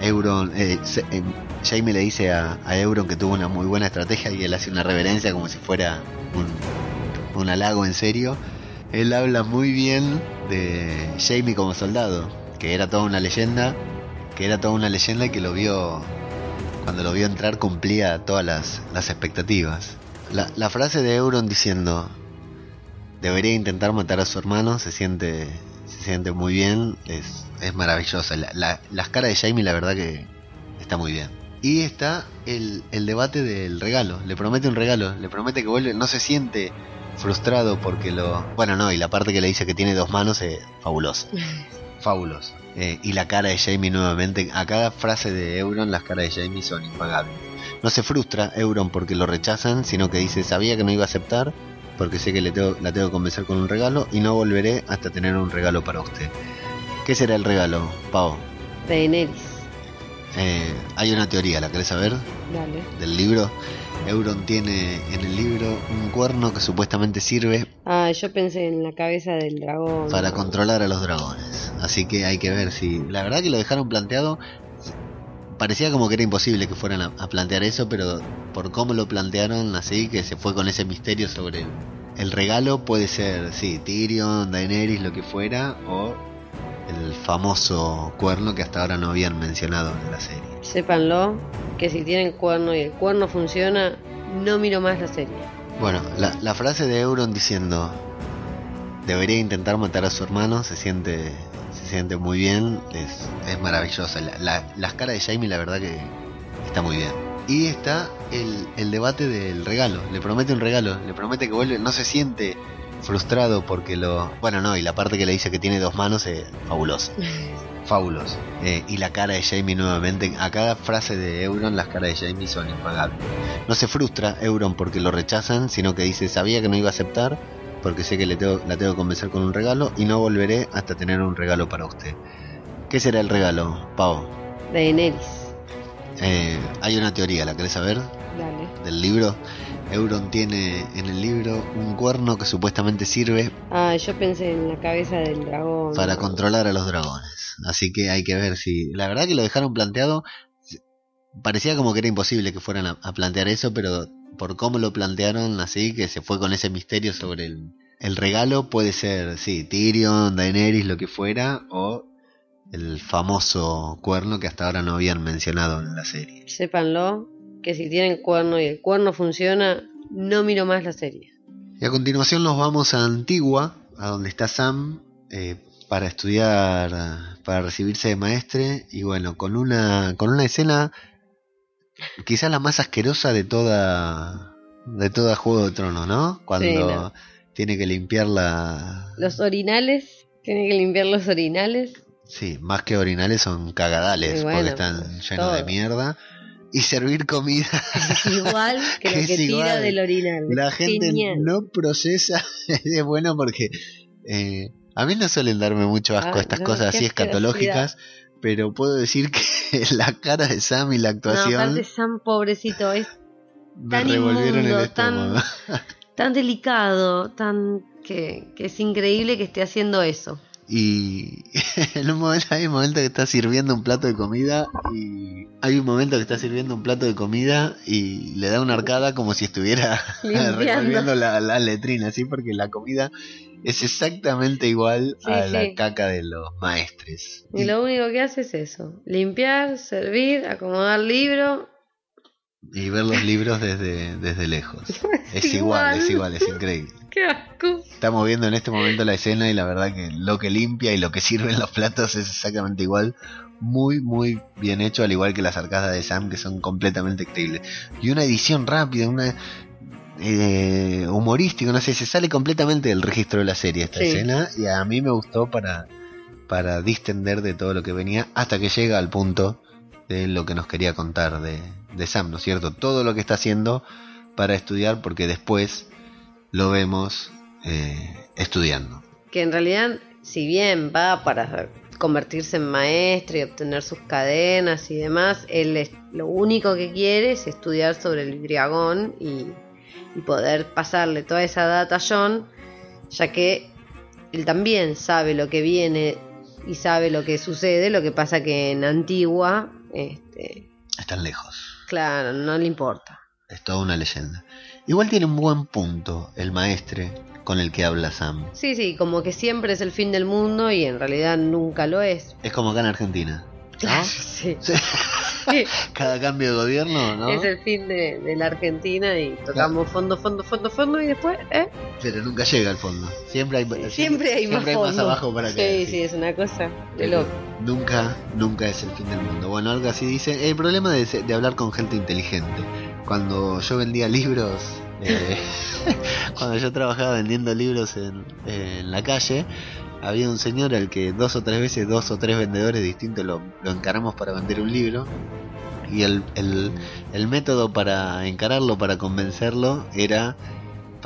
Euron, eh, eh, Jaime le dice a, a Euron que tuvo una muy buena estrategia y él hace una reverencia como si fuera un, un halago en serio. Él habla muy bien de Jaime como soldado, que era toda una leyenda, que era toda una leyenda y que lo vio cuando lo vio entrar cumplía todas las, las expectativas. La, la frase de Euron diciendo debería intentar matar a su hermano se siente se siente muy bien, es, es maravillosa. La, la- las caras de Jaime la verdad que está muy bien. Y está el, el debate del regalo. Le promete un regalo, le promete que vuelve, no se siente frustrado porque lo... Bueno, no, y la parte que le dice que tiene dos manos es fabulosa. Fabuloso. Eh, y la cara de Jamie nuevamente, a cada frase de Euron las caras de Jamie son impagables. No se frustra Euron porque lo rechazan, sino que dice, sabía que no iba a aceptar, porque sé que le tengo, la tengo que convencer con un regalo y no volveré hasta tener un regalo para usted. ¿Qué será el regalo, Pau? Daenerys. Eh, hay una teoría, ¿la querés saber? Dale. Del libro. Euron tiene en el libro un cuerno que supuestamente sirve Ah, yo pensé en la cabeza del dragón. para controlar a los dragones. Así que hay que ver si. La verdad que lo dejaron planteado. Parecía como que era imposible que fueran a, a plantear eso, pero por cómo lo plantearon así, que se fue con ese misterio sobre el, el regalo, puede ser, sí, Tyrion, Daenerys, lo que fuera, o el famoso cuerno que hasta ahora no habían mencionado en la serie. Sépanlo, que si tienen cuerno y el cuerno funciona, no miro más la serie. Bueno, la, la frase de Euron diciendo debería intentar matar a su hermano se siente se siente muy bien, es, es maravillosa. La, la- las caras de Jaime la verdad que está muy bien. Y está el, el debate del regalo. Le promete un regalo, le promete que vuelve, no se siente frustrado porque lo... Bueno, no, y la parte que le dice que tiene dos manos es fabulosa. Fabuloso. Eh, y la cara de Jamie nuevamente, a cada frase de Euron las caras de Jamie son impagables. No se frustra Euron porque lo rechazan, sino que dice, sabía que no iba a aceptar, porque sé que le tengo, la tengo que convencer con un regalo y no volveré hasta tener un regalo para usted. ¿Qué será el regalo, Pau? Daenerys. Eh, hay una teoría, ¿la querés saber? Dale. Del libro. Euron tiene en el libro un cuerno que supuestamente sirve Ah, yo pensé en la cabeza del dragón. para controlar a los dragones. Así que hay que ver si... La verdad que lo dejaron planteado... Parecía como que era imposible que fueran a, a plantear eso, pero por cómo lo plantearon así, que se fue con ese misterio sobre el, el regalo puede ser, sí, Tyrion, Daenerys, lo que fuera, o el famoso cuerno que hasta ahora no habían mencionado en la serie. Sépanlo, que si tienen cuerno y el cuerno funciona, no miro más la serie. Y a continuación nos vamos a Antigua, a donde está Sam, eh, para estudiar, para recibirse de maestre, y bueno, con una, con una escena quizás la más asquerosa de toda, de toda Juego de Tronos, ¿no? Cuando Sí, no. tiene que limpiar la... Los orinales, tienen que limpiar los orinales. Sí, más que orinales son cagadales, bueno, porque están llenos de mierda. Y servir comida. Es igual que lo que tira del orinal. La gente Genial. no procesa. es bueno porque eh, a mí no suelen darme mucho asco Ah, estas no, cosas así escatológicas, pero puedo decir que la cara de Sam y la No, actuación aparte Sam, pobrecito, es me tan revolvieron inmundo, el estómago. tan delicado, tan que, que es increíble que esté haciendo eso. Y en un momento hay un momento que está sirviendo un plato de comida y hay un momento que está sirviendo un plato de comida y le da una arcada como si estuviera revolviendo la, la letrina, ¿sí? Porque la comida es exactamente igual Sí, a la caca de los maestres. Y lo único que hace es eso, limpiar, servir, acomodar libro. Y ver los libros desde, desde lejos. Es igual. es igual, es increíble. ¡Qué asco! Estamos viendo en este momento la escena y la verdad que lo que limpia y lo que sirve en los platos es exactamente igual. Muy, muy bien hecho, al igual que las arcadas de Sam, que son completamente increíbles. Y una edición rápida, una eh, humorística, no sé, se sale completamente del registro de la serie esta Sí. escena. Y a mí me gustó para, para distender de todo lo que venía hasta que llega al punto de lo que nos quería contar de, de Sam, ¿no es cierto? Todo lo que está haciendo para estudiar, porque después lo vemos eh, estudiando. Que en realidad, si bien va para convertirse en maestro y obtener sus cadenas y demás, él es, lo único que quiere es estudiar sobre el Griagón y, y poder pasarle toda esa data a John, ya que él también sabe lo que viene y sabe lo que sucede, lo que pasa que en Antigua, este, Están lejos. claro, no le importa. Es toda una leyenda. Igual tiene un buen punto el maestre con el que habla Sam. Sí, sí, como que siempre es el fin del mundo y en realidad nunca lo es. Es como acá en Argentina. ¿no? Claro, sí. Sí. Sí, Cada cambio de gobierno, ¿no? Es el fin de, de la Argentina y tocamos fondo, fondo, fondo, fondo y después, ¿eh? Pero nunca llega al fondo. Siempre hay, Siempre hay más siempre hay fondo. abajo para Sí, caer. sí, es una cosa de loco. Nunca, nunca es el fin del mundo. Bueno, algo así dice. El problema de, de hablar con gente inteligente. Cuando yo vendía libros, eh, cuando yo trabajaba vendiendo libros en, la calle, había un señor al que dos o tres veces, dos o tres vendedores distintos lo, lo encaramos para vender un libro. Y el, el, el método para encararlo, para convencerlo, era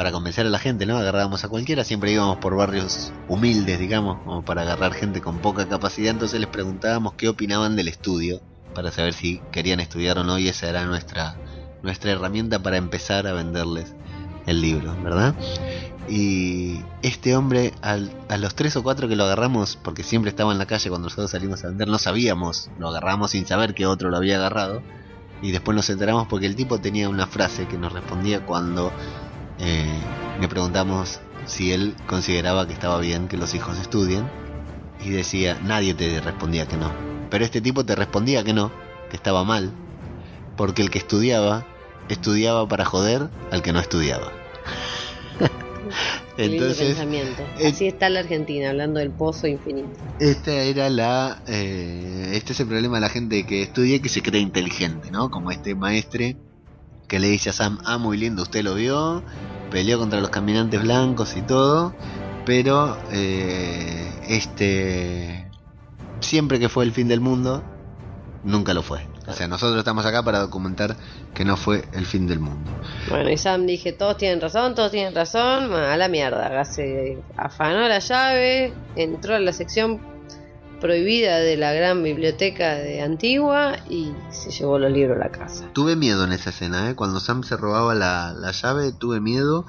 para convencer a la gente, ¿no? Agarrábamos a cualquiera, siempre íbamos por barrios humildes, digamos, como para agarrar gente con poca capacidad, entonces les preguntábamos qué opinaban del estudio, para saber si querían estudiar o no, y esa era nuestra, nuestra herramienta para empezar a venderles el libro, ¿verdad? Y este hombre, al- a los tres o cuatro que lo agarramos, porque siempre estaba en la calle cuando nosotros salimos a vender, no sabíamos, lo agarramos sin saber que otro lo había agarrado, y después nos enteramos porque el tipo tenía una frase que nos respondía cuando eh, le preguntamos si él consideraba que estaba bien que los hijos estudien y decía, nadie te respondía que no. Pero este tipo te respondía que no, que estaba mal, porque el que estudiaba, estudiaba para joder al que no estudiaba. Entonces, pensamiento. eh, Así está la Argentina, hablando del pozo infinito. esta era la, eh, este es el problema de la gente que estudia y que se cree inteligente, ¿no? Como este maestre que le dice a Sam, ah, muy lindo, usted lo vio, peleó contra los caminantes blancos y todo, pero eh, este, siempre que fue el fin del mundo, nunca lo fue. O sea, nosotros estamos acá para documentar que no fue el fin del mundo. Bueno, y Sam dije, todos tienen razón, todos tienen razón, a la mierda. Se afanó la llave, entró a la sección prohibida de la gran biblioteca de Antigua y se llevó los libros a la casa. Tuve miedo en esa escena, ¿eh? Cuando Sam se robaba la, la llave, tuve miedo.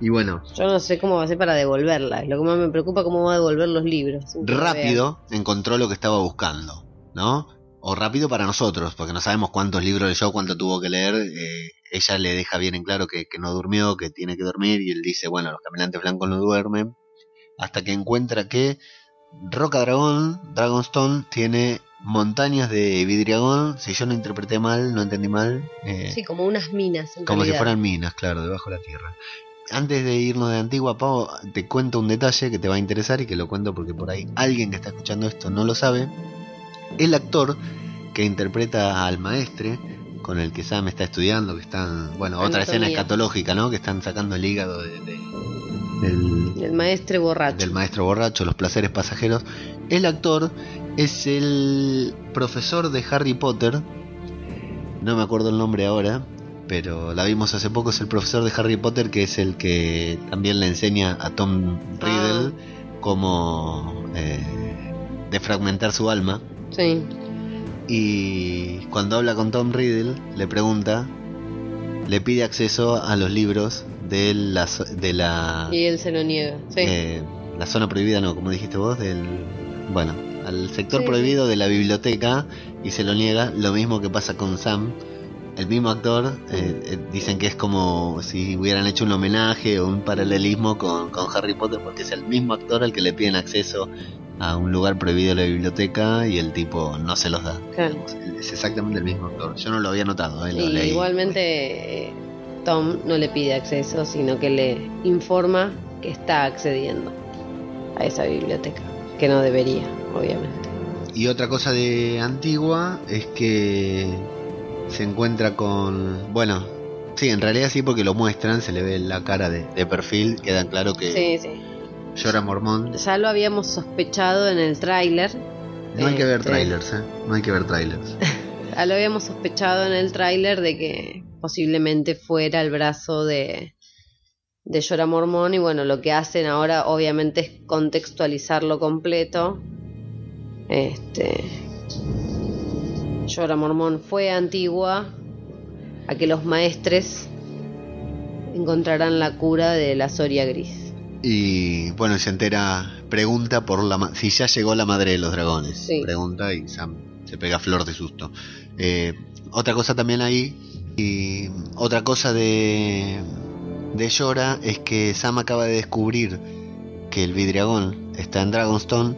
Y bueno, Yo no sé cómo va a ser para devolverla, es lo que más me preocupa cómo va a devolver los libros. rápido encontró lo que estaba buscando, ¿no? O rápido para nosotros, porque no sabemos cuántos libros leyó, cuánto tuvo que leer. Eh, ella le deja bien en claro que, que, no durmió, que tiene que dormir, y él dice, bueno, los caminantes blancos no duermen, hasta que encuentra que Roca Dragón, Dragonstone, tiene montañas de vidriagón, si yo no interpreté mal, no entendí mal. Eh, sí, como unas minas. como si fueran minas, claro, debajo de la tierra. Antes de irnos de Antigua, Pau, te cuento un detalle que te va a interesar y que lo cuento porque por ahí alguien que está escuchando esto no lo sabe. El actor que interpreta al maestre, con el que Sam está estudiando, que están, bueno, otra escena escatológica, ¿no? Que están sacando el hígado de, del, maestro borracho. Del maestro borracho, los placeres pasajeros. El actor es el profesor de Harry Potter. No me acuerdo el nombre ahora, pero la vimos hace poco. Es el profesor de Harry Potter que es el que también le enseña a Tom Riddle ah. cómo eh, defragmentar su alma. Sí. Y cuando habla con Tom Riddle, le pregunta, le pide acceso a los libros de la... De la y él se lo niega, sí. Eh, la zona prohibida, no, como dijiste vos, del... Bueno, al sector prohibido de la biblioteca y se lo niega, lo mismo que pasa con Sam. El mismo actor, eh, eh, dicen que es como si hubieran hecho un homenaje o un paralelismo con, con Harry Potter, porque es el mismo actor al que le piden acceso a un lugar prohibido de la biblioteca y el tipo no se los da. Es exactamente el mismo actor. Yo no lo había notado. Eh, igualmente Tom no le pide acceso, sino que le informa que está accediendo a esa biblioteca, que no debería, obviamente. Y otra cosa de Antigua es que se encuentra con, bueno, sí, en realidad sí porque lo muestran, se le ve la cara de, de perfil, queda claro que sí, sí Llora Mormón. Ya lo habíamos sospechado en el tráiler. No hay que ver este, trailers, ¿eh? No hay que ver trailers. ya lo habíamos sospechado en el tráiler de que posiblemente fuera el brazo de, de Llora Mormón y bueno, lo que hacen ahora obviamente es contextualizarlo completo. Este Llora Mormón fue antigua a que los maestres encontrarán la cura de la Soria Gris. Y bueno, se entera, pregunta por la si ya llegó la madre de los dragones. Pregunta y Sam se pega flor de susto. Eh, otra cosa también ahí, y otra cosa de, de Llora es que Sam acaba de descubrir que el vidriagón está en Dragonstone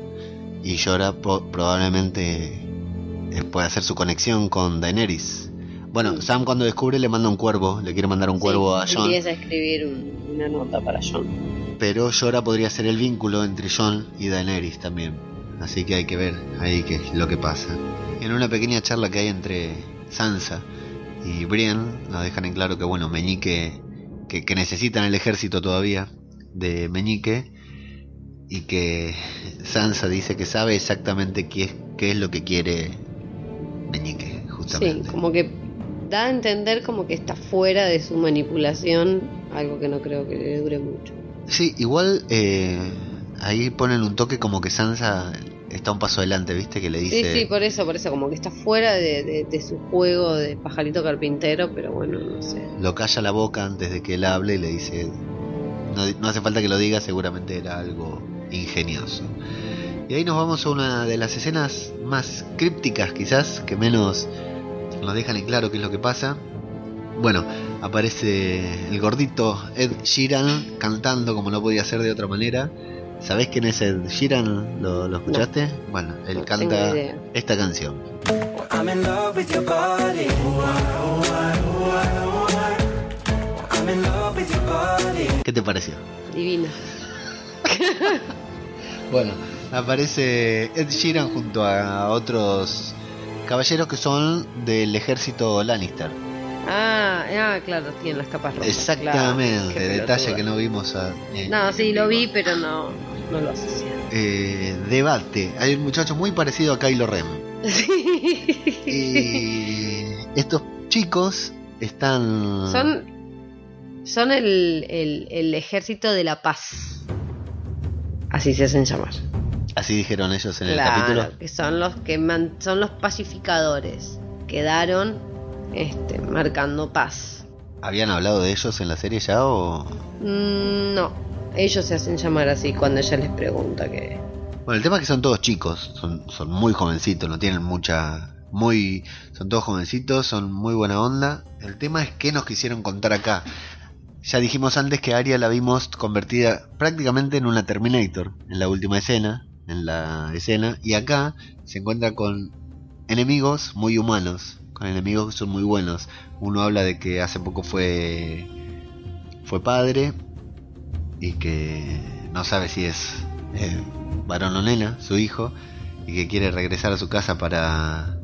y Llora probablemente eh, puede hacer su conexión con Daenerys. Bueno, Sam cuando descubre le manda un cuervo, le quiere mandar un cuervo a John. Empieza a escribir una nota para John pero Yora podría ser el vínculo entre John y Daenerys también. Así que hay que ver ahí qué es lo que pasa. En una pequeña charla que hay entre Sansa y Brienne, nos dejan en claro que bueno, Meñique, que, necesitan el ejército todavía de Meñique, y que Sansa dice que sabe exactamente qué es, qué es lo que quiere Meñique, justamente. Sí, como que da a entender como que está fuera de su manipulación, algo que no creo que le dure mucho. Sí, igual eh, ahí ponen un toque como que Sansa está un paso adelante, ¿viste? Que le dice... Sí, sí, por eso, por eso, como que está fuera de, su juego de pajarito carpintero, pero bueno, no sé. Lo calla la boca antes de que él hable y le dice... No, no hace falta que lo diga, seguramente era algo ingenioso. Y ahí nos vamos a una de las escenas más crípticas quizás, que menos nos dejan en claro qué es lo que pasa. Bueno, aparece el gordito Ed Sheeran cantando como no podía ser de otra manera. ¿Sabés quién es Ed Sheeran? ¿Lo, escuchaste? Bueno, él canta esta canción. ¿Qué te pareció? Divina. bueno, aparece Ed Sheeran junto a otros caballeros que son del ejército Lannister. Ah, ah, claro, tiene las capas rojas. Exactamente, detalle que no vimos. A, no, sí, lo vi, pero no, no lo asocié. Eh, debate. Hay un muchacho muy parecido a Kylo Ren. Sí. Y estos chicos están. Son. Son el, el, el ejército de la paz. Así se hacen llamar. Así dijeron ellos en el capítulo. Que son los que son los pacificadores. Quedaron este, marcando paz. ¿Habían hablado de ellos en la serie ya o...? Mm, no, ellos se hacen llamar así cuando ella les pregunta que... Bueno, el tema es que son todos chicos, son, son muy jovencitos, no tienen mucha muy, son todos jovencitos, son muy buena onda. El tema es qué nos quisieron contar acá. Ya dijimos antes que Arya la vimos convertida prácticamente en una Terminator en la última escena, en la escena, y acá se encuentra con enemigos muy humanos, con enemigos que son muy buenos. Uno habla de que hace poco fue fue padre y que no sabe si es eh, varón o nena, su hijo, y que quiere regresar a su casa para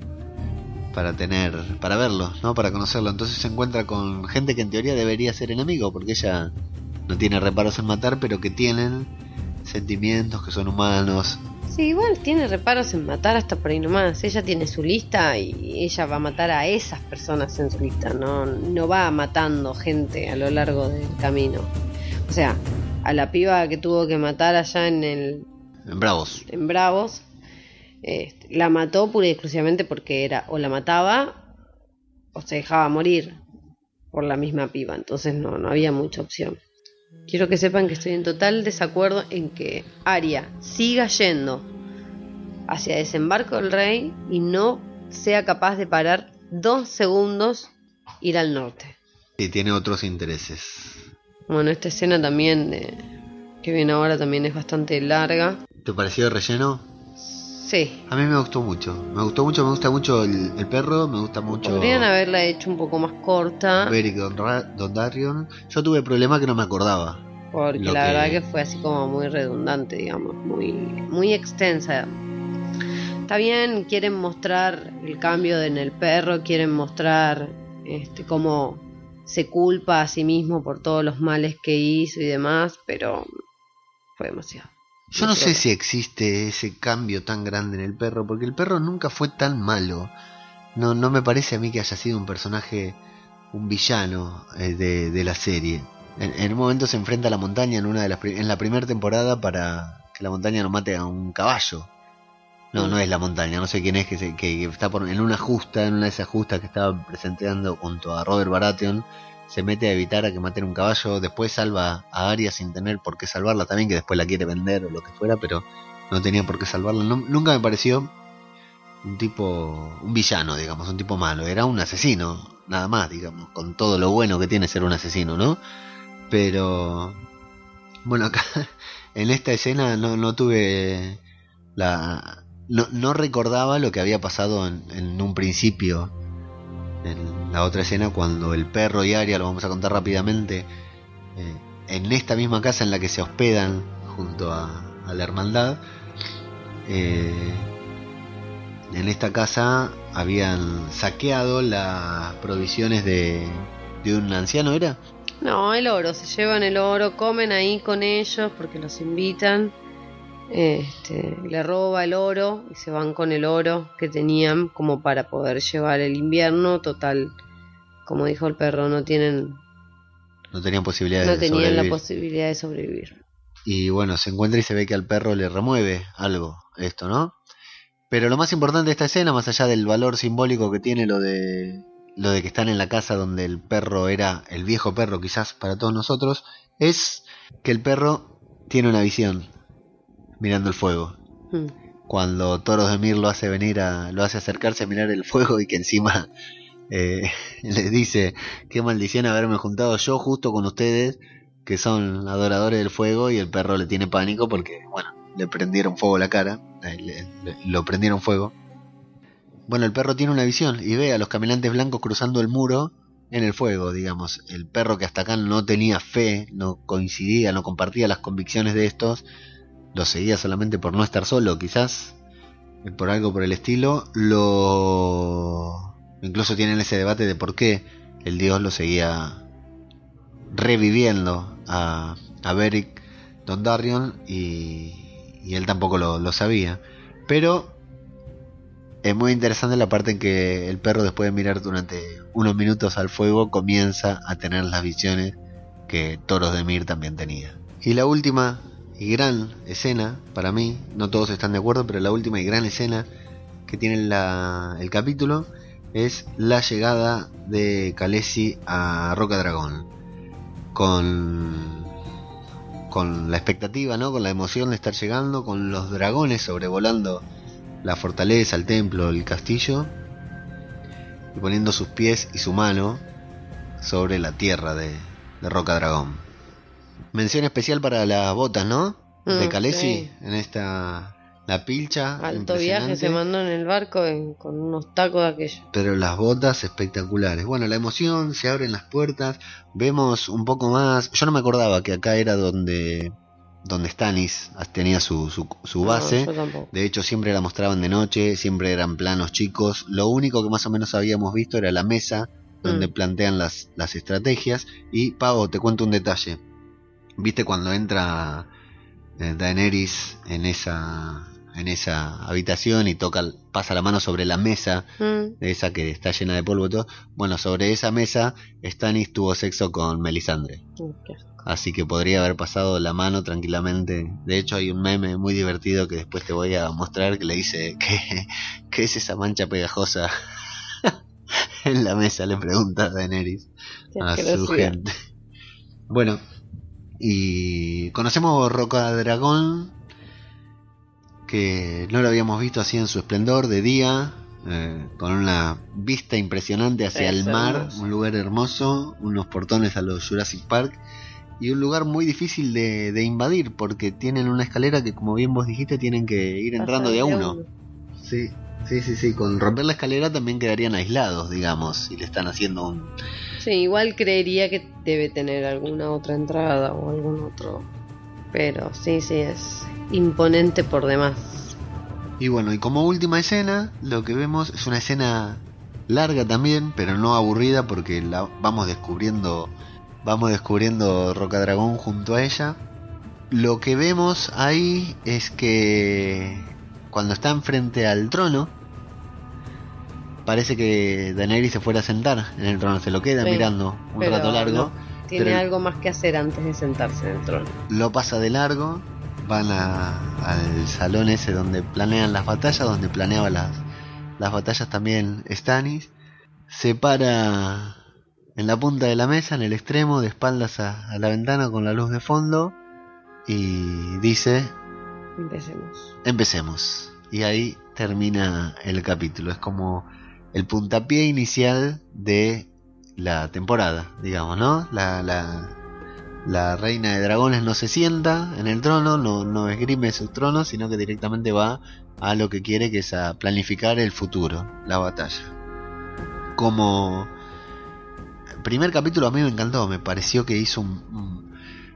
para tener para verlo, ¿no? Para conocerlo. Entonces se encuentra con gente que en teoría debería ser enemigo, porque ella no tiene reparos en matar, pero que tienen sentimientos, que son humanos. Sí, igual tiene reparos en matar hasta por ahí nomás. Ella tiene su lista y ella va a matar a esas personas en su lista, no, no va matando gente a lo largo del camino. O sea, a la piba que tuvo que matar allá en el... En Bravos. En Bravos, este, la mató pura y exclusivamente porque era o la mataba o se dejaba morir por la misma piba. Entonces no, no había mucha opción. Quiero que sepan que estoy en total desacuerdo en que Aria siga yendo hacia desembarco del rey y no sea capaz de parar dos segundos ir al norte. Y tiene otros intereses. Bueno, esta escena también de, que viene ahora también es bastante larga. ¿Te pareció de relleno? Sí. A mí me gustó mucho. Me gustó mucho, me gusta mucho el, el perro, me gusta mucho. Podrían haberla hecho un poco más corta. Beric Donra- Dondarrion. Yo tuve problema que no me acordaba. Porque la que- verdad que fue así como muy redundante, digamos, muy, muy extensa. Está bien, quieren mostrar el cambio en el perro, quieren mostrar este, cómo se culpa a sí mismo por todos los males que hizo y demás, pero fue demasiado. Yo no sé si existe ese cambio tan grande en el perro, porque el perro nunca fue tan malo. No, no me parece a mí que haya sido un personaje, un villano eh, de, de la serie. En, en un momento se enfrenta a la montaña en una de las en la primera temporada para que la montaña no mate a un caballo. No, no es la montaña, no sé quién es que, se- que, que está por, en una justa, en una de esas justas que estaba presentando junto a Robert Baratheon, se mete a evitar a que maten un caballo, después salva a Arya sin tener por qué salvarla también, que después la quiere vender o lo que fuera, pero no tenía por qué salvarla. Nunca me pareció un tipo, un villano, digamos, un tipo malo, era un asesino, nada más, digamos, con todo lo bueno que tiene ser un asesino, ¿no? Pero, bueno, acá en esta escena no, no tuve la... No, no recordaba lo que había pasado en un principio en la otra escena cuando el perro y Aria, lo vamos a contar rápidamente, eh, en esta misma casa en la que se hospedan junto a, la hermandad, eh, en esta casa habían saqueado las provisiones de, de un anciano, ¿era? No, el oro, se llevan el oro, comen ahí con ellos porque los invitan. Este, le roba el oro y se van con el oro que tenían como para poder llevar el invierno. Total, como dijo el perro, no tienen, No tenían posibilidad no de tenían la posibilidad de sobrevivir. Y bueno, se encuentra y se ve que al perro le remueve algo esto, ¿no? Pero lo más importante de esta escena, más allá del valor simbólico que tiene lo de lo de que están en la casa donde el perro era el viejo perro quizás para todos nosotros, es que el perro tiene una visión mirando el fuego. Mm. Cuando Toros de Mir lo hace venir a, lo hace acercarse a mirar el fuego y que encima eh, les dice qué maldición haberme juntado yo justo con ustedes que son adoradores del fuego y el perro le tiene pánico porque, bueno, le prendieron fuego la cara, eh, le- le- lo prendieron fuego. Bueno, el perro tiene una visión y ve a los caminantes blancos cruzando el muro en el fuego, digamos. El perro que hasta acá no tenía fe, no coincidía, no compartía las convicciones de estos, lo seguía solamente por no estar solo, quizás, eh, por algo por el estilo, lo... Incluso tienen ese debate de por qué el dios lo seguía reviviendo a, a Beric Dondarrion y, y él tampoco lo, lo sabía. Pero es muy interesante la parte en que el perro después de mirar durante unos minutos al fuego comienza a tener las visiones que Toros de Mir también tenía. Y la última y gran escena, para mí, no todos están de acuerdo, pero la última y gran escena que tiene la- el capítulo es la llegada de Khaleesi a Roca Dragón. Con, con la expectativa, ¿no? con la emoción de estar llegando, con los dragones sobrevolando la fortaleza, el templo, el castillo. y poniendo sus pies y su mano sobre la tierra de, de Roca Dragón. Mención especial para las botas, ¿no? de Mm, Calesi sí. en esta la pilcha. Alto viaje se mandó en el barco en- con unos tacos de aquello. pero las botas espectaculares. Bueno, la emoción, se abren las puertas, vemos un poco más. Yo no me acordaba que acá era donde donde Stannis tenía su, su, base. De hecho, siempre la mostraban de noche, siempre eran planos chicos. Lo único que más o menos habíamos visto era la mesa donde Mm. plantean las, las estrategias. Y, Pavo, te cuento un detalle. ¿Viste cuando entra eh, Daenerys en esa, en esa habitación y toca, pasa la mano sobre la mesa Mm, esa que está llena de polvo y todo? Bueno, sobre esa mesa Stannis tuvo sexo con Melisandre. Así que podría haber pasado la mano tranquilamente. De hecho, hay un meme muy divertido que después te voy a mostrar que le dice que, ¿qué es esa mancha pegajosa en la mesa? Le pregunta Daenerys a su gente. Bueno, y conocemos Roca Dragón, que no lo habíamos visto así en su esplendor de día, eh, con una vista impresionante hacia Es el mar, hermoso. un lugar hermoso, unos portones a los Jurassic Park y un lugar muy difícil de, de invadir porque tienen una escalera que como bien vos dijiste tienen que ir entrando de a uno. Sí, sí, sí, sí, con romper la escalera también quedarían aislados, digamos, si le están haciendo un... Sí, igual creería que debe tener alguna otra entrada o algún otro. Pero sí, sí, es imponente por demás. Y bueno, y como última escena, lo que vemos es una escena larga también, pero no aburrida porque la vamos descubriendo, vamos descubriendo Roca Dragón junto a ella. Lo que vemos ahí es que cuando están frente al trono, parece que Daenerys se fuera a sentar en el trono, se lo queda Sí, mirando un rato largo. no, tiene pero- algo más que hacer antes de sentarse en el trono. lo pasa de largo, van a- al salón ese donde planean las batallas, donde planeaba las, las batallas también Stannis, se para en la punta de la mesa, en el extremo, de espaldas a, a la ventana con la luz de fondo, y dice, Empecemos. empecemos. Y ahí termina el capítulo, es como el puntapié inicial de la temporada, digamos, ¿no? La, la, la reina de dragones no se sienta en el trono, no, no esgrime su trono, sino que directamente va a lo que quiere, que es a planificar el futuro, la batalla. Como primer capítulo a mí me encantó, me pareció que hizo un, un-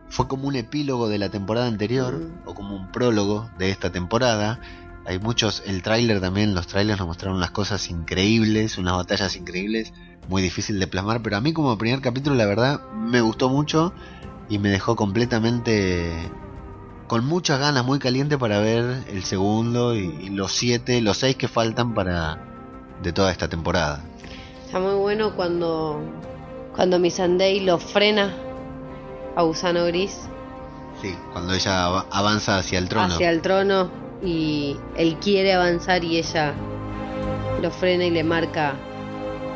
fue como un epílogo de la temporada anterior Mm. o como un prólogo de esta temporada. Hay muchos, el tráiler también, los trailers nos mostraron unas cosas increíbles, unas batallas increíbles, muy difícil de plasmar, pero a mí como primer capítulo la verdad me gustó mucho y me dejó completamente con muchas ganas, muy caliente para ver el segundo y, y los siete, los seis que faltan para de toda esta temporada. Está muy bueno cuando, cuando Missandei lo frena a Gusano Gris Sí, cuando ella av- avanza hacia el trono. hacia el trono y él quiere avanzar y ella lo frena y le marca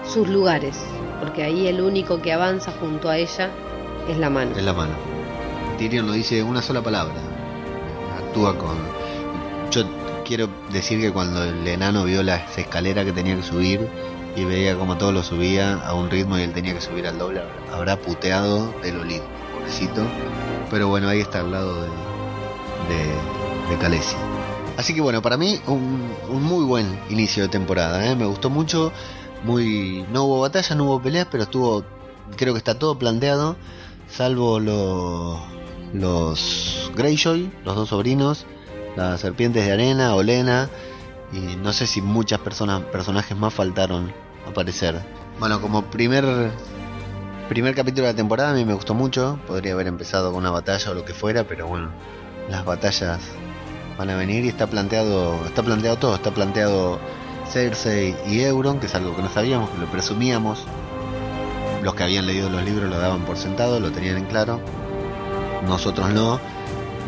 sus lugares. Porque ahí el único que avanza junto a ella es la mano. en la mano. Tyrion no dice una sola palabra. Actúa con. Yo quiero decir que cuando el enano vio la esa escalera que tenía que subir y veía como todo lo subía a un ritmo y él tenía que subir al doble, habrá puteado del olivo, pobrecito. Pero bueno, ahí está al lado de, de, de Khaleesi. Así que bueno, para mí un, un muy buen inicio de temporada. ¿eh? Me gustó mucho. Muy, no hubo batalla, no hubo peleas, pero estuvo, creo que está todo planteado salvo lo- los Greyjoy, los dos sobrinos, las serpientes de arena, Olena, y no sé si muchas personas, personajes más faltaron aparecer. Bueno, como primer primer capítulo de la temporada a mí me gustó mucho, podría haber empezado con una batalla o lo que fuera, pero bueno, las batallas van a venir y está planteado, está planteado todo, está planteado Cersei y Euron, que es algo que no sabíamos, que lo presumíamos, los que habían leído los libros lo daban por sentado, lo tenían en claro. Nosotros no.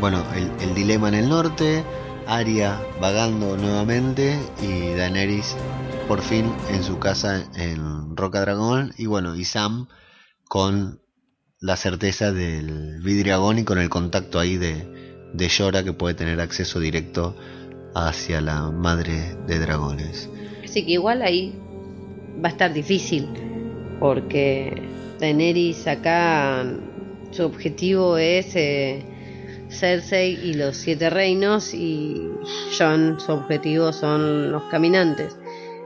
Bueno, el, dilema en el norte, Arya vagando nuevamente y Daenerys por fin en su casa en Roca Dragón y bueno, y Sam con la certeza del vidriagón y con el contacto ahí de, de Yora que puede tener acceso directo hacia la madre de dragones. Así que igual ahí va a estar difícil porque Daenerys acá su objetivo es eh, Cersei y los siete reinos y Jon su objetivo son los caminantes.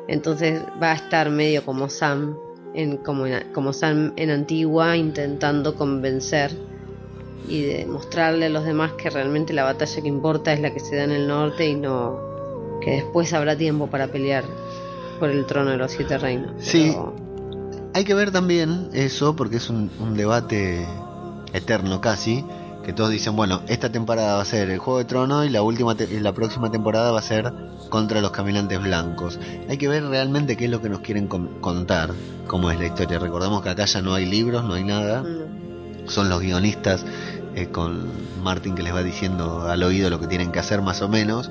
Entonces va a estar medio como Sam, en, como, como Sam en Antigua, intentando convencer y demostrarle a los demás que realmente la batalla que importa es la que se da en el norte y no que después habrá tiempo para pelear por el trono de los siete reinos. Sí, hay que ver también eso porque es un, un debate eterno casi que todos dicen, bueno, esta temporada va a ser el Juego de Tronos y la última la próxima temporada va a ser contra los caminantes blancos. Hay que ver realmente qué es lo que nos quieren contar, cómo es la historia. Recordemos que acá ya no hay libros, no hay nada. Mm. Son los guionistas eh, con Martin que les va diciendo al oído lo que tienen que hacer más o menos.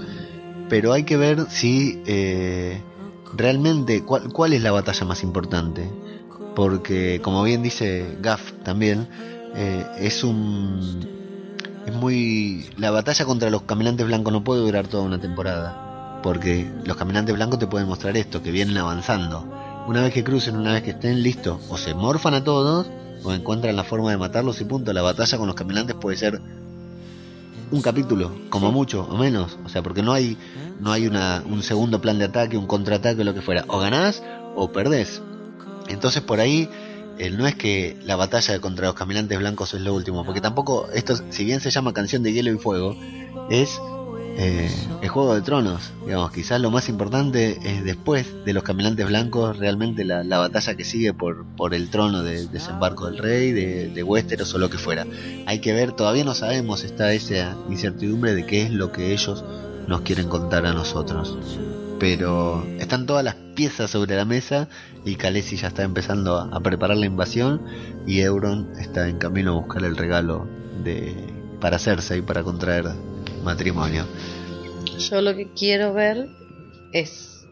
Pero hay que ver si eh, realmente cuál, cuál es la batalla más importante. Porque como bien dice Gaff también, eh, es un es muy la batalla contra los caminantes blancos no puede durar toda una temporada porque los caminantes blancos te pueden mostrar esto que vienen avanzando una vez que crucen una vez que estén listos o se morfan a todos o encuentran la forma de matarlos y punto. La batalla con los caminantes puede ser un capítulo como mucho o menos. O sea porque no hay no hay una, un segundo plan de ataque un contraataque lo que fuera. O ganás o perdés. Entonces por ahí no es que la batalla contra los caminantes blancos es lo último, porque tampoco esto, si bien se llama Canción de Hielo y Fuego, es eh, el Juego de Tronos, digamos, quizás lo más importante es después de los caminantes blancos, realmente la, batalla que sigue por, el trono de desembarco del rey, de, de Westeros o lo que fuera. Hay que ver, todavía no sabemos, está esa incertidumbre de qué es lo que ellos nos quieren contar a nosotros pero están todas las piezas sobre la mesa y Khaleesi ya está empezando a, preparar la invasión y Euron está en camino a buscar el regalo de para hacerse y para contraer matrimonio. Yo lo que quiero ver es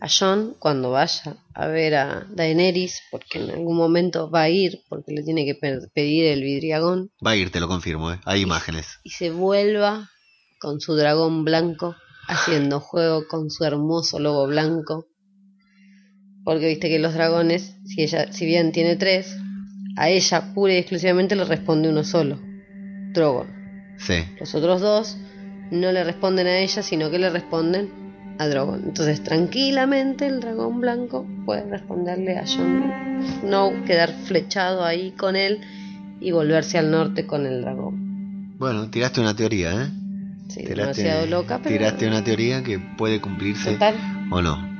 a Jon cuando vaya a ver a Daenerys, porque en algún momento va a ir, porque le tiene que pedir el vidriagón. Va a ir, te lo confirmo, ¿eh? hay imágenes. Y se vuelva con su dragón blanco haciendo juego con su hermoso lobo blanco. Porque viste que los dragones, si ella, si bien tiene tres, a ella pura y exclusivamente le responde uno solo, Drogon. Sí. Los otros dos no le responden a ella, sino que le responden a Drogon. Entonces, tranquilamente el dragón blanco puede responderle a Jon No quedar flechado ahí con él y volverse al norte con el dragón. Bueno, tiraste una teoría, ¿eh? Sí, demasiado loca, pero... Tiraste una teoría que puede cumplirse o no.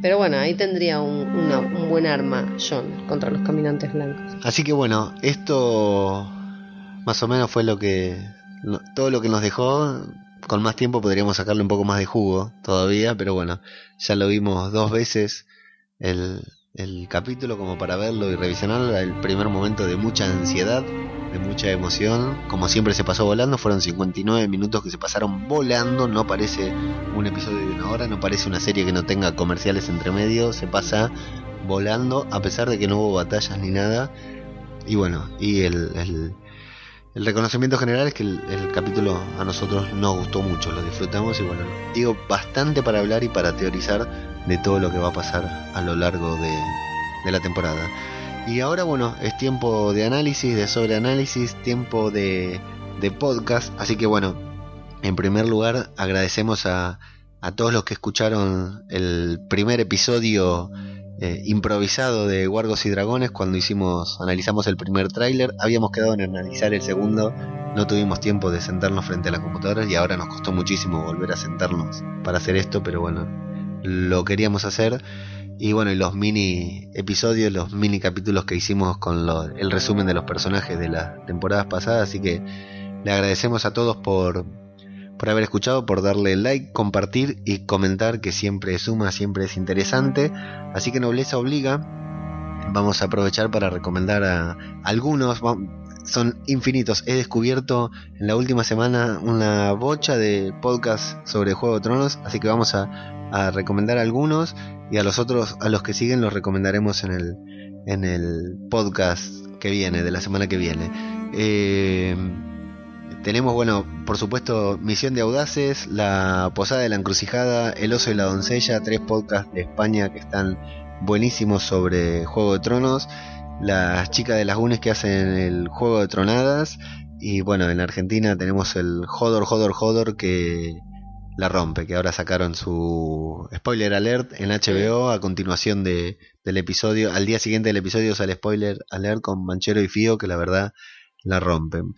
Pero bueno, ahí tendría un, buen arma John contra los caminantes blancos. Así que bueno, esto más o menos fue lo que... Todo lo que nos dejó, con más tiempo podríamos sacarle un poco más de jugo todavía, pero bueno, ya lo vimos dos veces el, el capítulo como para verlo y revisionarlo. El primer momento de mucha ansiedad de mucha emoción. Como siempre se pasó volando, fueron 59 minutos que se pasaron volando. No parece un episodio de una hora, no parece una serie que no tenga comerciales entre medio. Se pasa volando a pesar de que no hubo batallas ni nada. Y bueno, y el, el, reconocimiento general es que el, capítulo a nosotros nos gustó mucho, lo disfrutamos y bueno, digo bastante para hablar y para teorizar de todo lo que va a pasar a lo largo de, la temporada. Y ahora, bueno, es tiempo de análisis, de sobreanálisis, tiempo de, de podcast. Así que, bueno, en primer lugar, agradecemos a todos los que escucharon el primer episodio eh, improvisado de Guargos y Dragones cuando hicimos, analizamos el primer tráiler. Habíamos quedado en analizar el segundo, no tuvimos tiempo de sentarnos frente a la computadora y ahora nos costó muchísimo volver a sentarnos para hacer esto, pero bueno, lo queríamos hacer. Y bueno, y los mini episodios, los mini capítulos que hicimos con el resumen de los personajes de las temporadas pasadas. Así que le agradecemos a todos por, por haber escuchado, por darle like, compartir y comentar, que siempre suma, siempre es interesante. Así que Nobleza Obliga, vamos a aprovechar para recomendar a algunos. Son infinitos. He descubierto en la última semana una bocha de podcasts sobre Juego de Tronos, así que vamos a a recomendar algunos y a los otros, a los que siguen, los recomendaremos en el, en el podcast que viene, de la semana que viene. Eh, tenemos, bueno, por supuesto, Misión de Audaces, La Posada de la Encrucijada, El Oso y la Doncella, tres podcasts de España que están buenísimos sobre Juego de Tronos. Las chicas de las UNES que hacen el Juego de Tronadas. Y bueno, en Argentina tenemos el Hodor, Hodor, Hodor que la rompe, que ahora sacaron su spoiler alert en HBO a continuación de, del episodio. Al día siguiente del episodio sale spoiler alert con Manchero y Fío, que la verdad la rompen.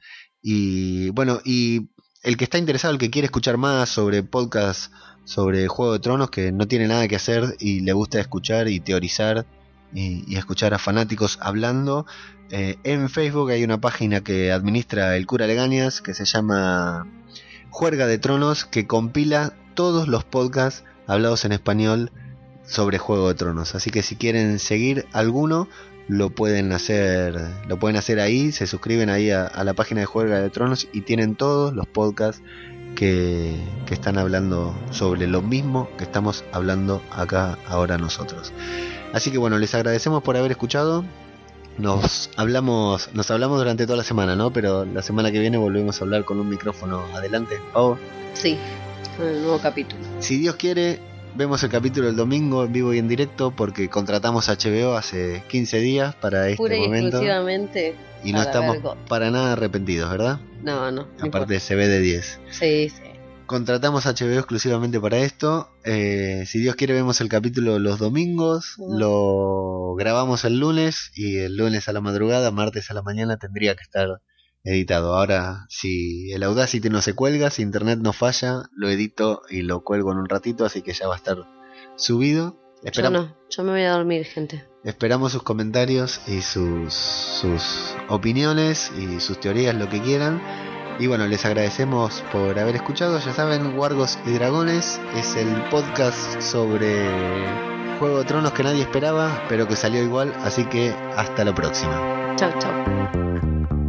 Y bueno, y el que está interesado, el que quiere escuchar más sobre podcast sobre Juego de Tronos, que no tiene nada que hacer y le gusta escuchar y teorizar y, escuchar a fanáticos hablando, eh, en Facebook hay una página que administra el cura Legañas que se llama Juerga de Tronos, que compila todos los podcasts hablados en español sobre Juego de Tronos. Así que si quieren seguir alguno, lo pueden hacer, lo pueden hacer ahí, se suscriben ahí a, la página de Juega de Tronos y tienen todos los podcasts que, que, están hablando sobre lo mismo que estamos hablando acá ahora nosotros. Así que bueno, les agradecemos por haber escuchado. Nos hablamos, nos hablamos durante toda la semana, ¿no? Pero la semana que viene volvemos a hablar con un micrófono adelante. ¿Oh? Sí, con el nuevo capítulo. Si Dios quiere, vemos el capítulo el domingo en vivo y en directo porque contratamos a HBO hace 15 días para este Pura y momento. exclusivamente Y no estamos para nada arrepentidos, ¿verdad? No, no. Aparte se ve de 10. importa. Sí, sí. Contratamos a HBO exclusivamente para esto. Eh, si Dios quiere, vemos el capítulo los domingos. Lo grabamos el lunes y el lunes a la madrugada, martes a la mañana tendría que estar editado. Ahora, si el Audacity no se cuelga, si internet no falla, lo edito y lo cuelgo en un ratito, así que ya va a estar subido. Yo Esperamos, no, yo me voy a dormir, gente. esperamos sus comentarios y sus, sus opiniones y sus teorías, lo que quieran. Y bueno, les agradecemos por haber escuchado. Ya saben, Wargos y Dragones es el podcast sobre Juego de Tronos que nadie esperaba, pero que salió igual. Así que hasta la próxima. Chau, chau.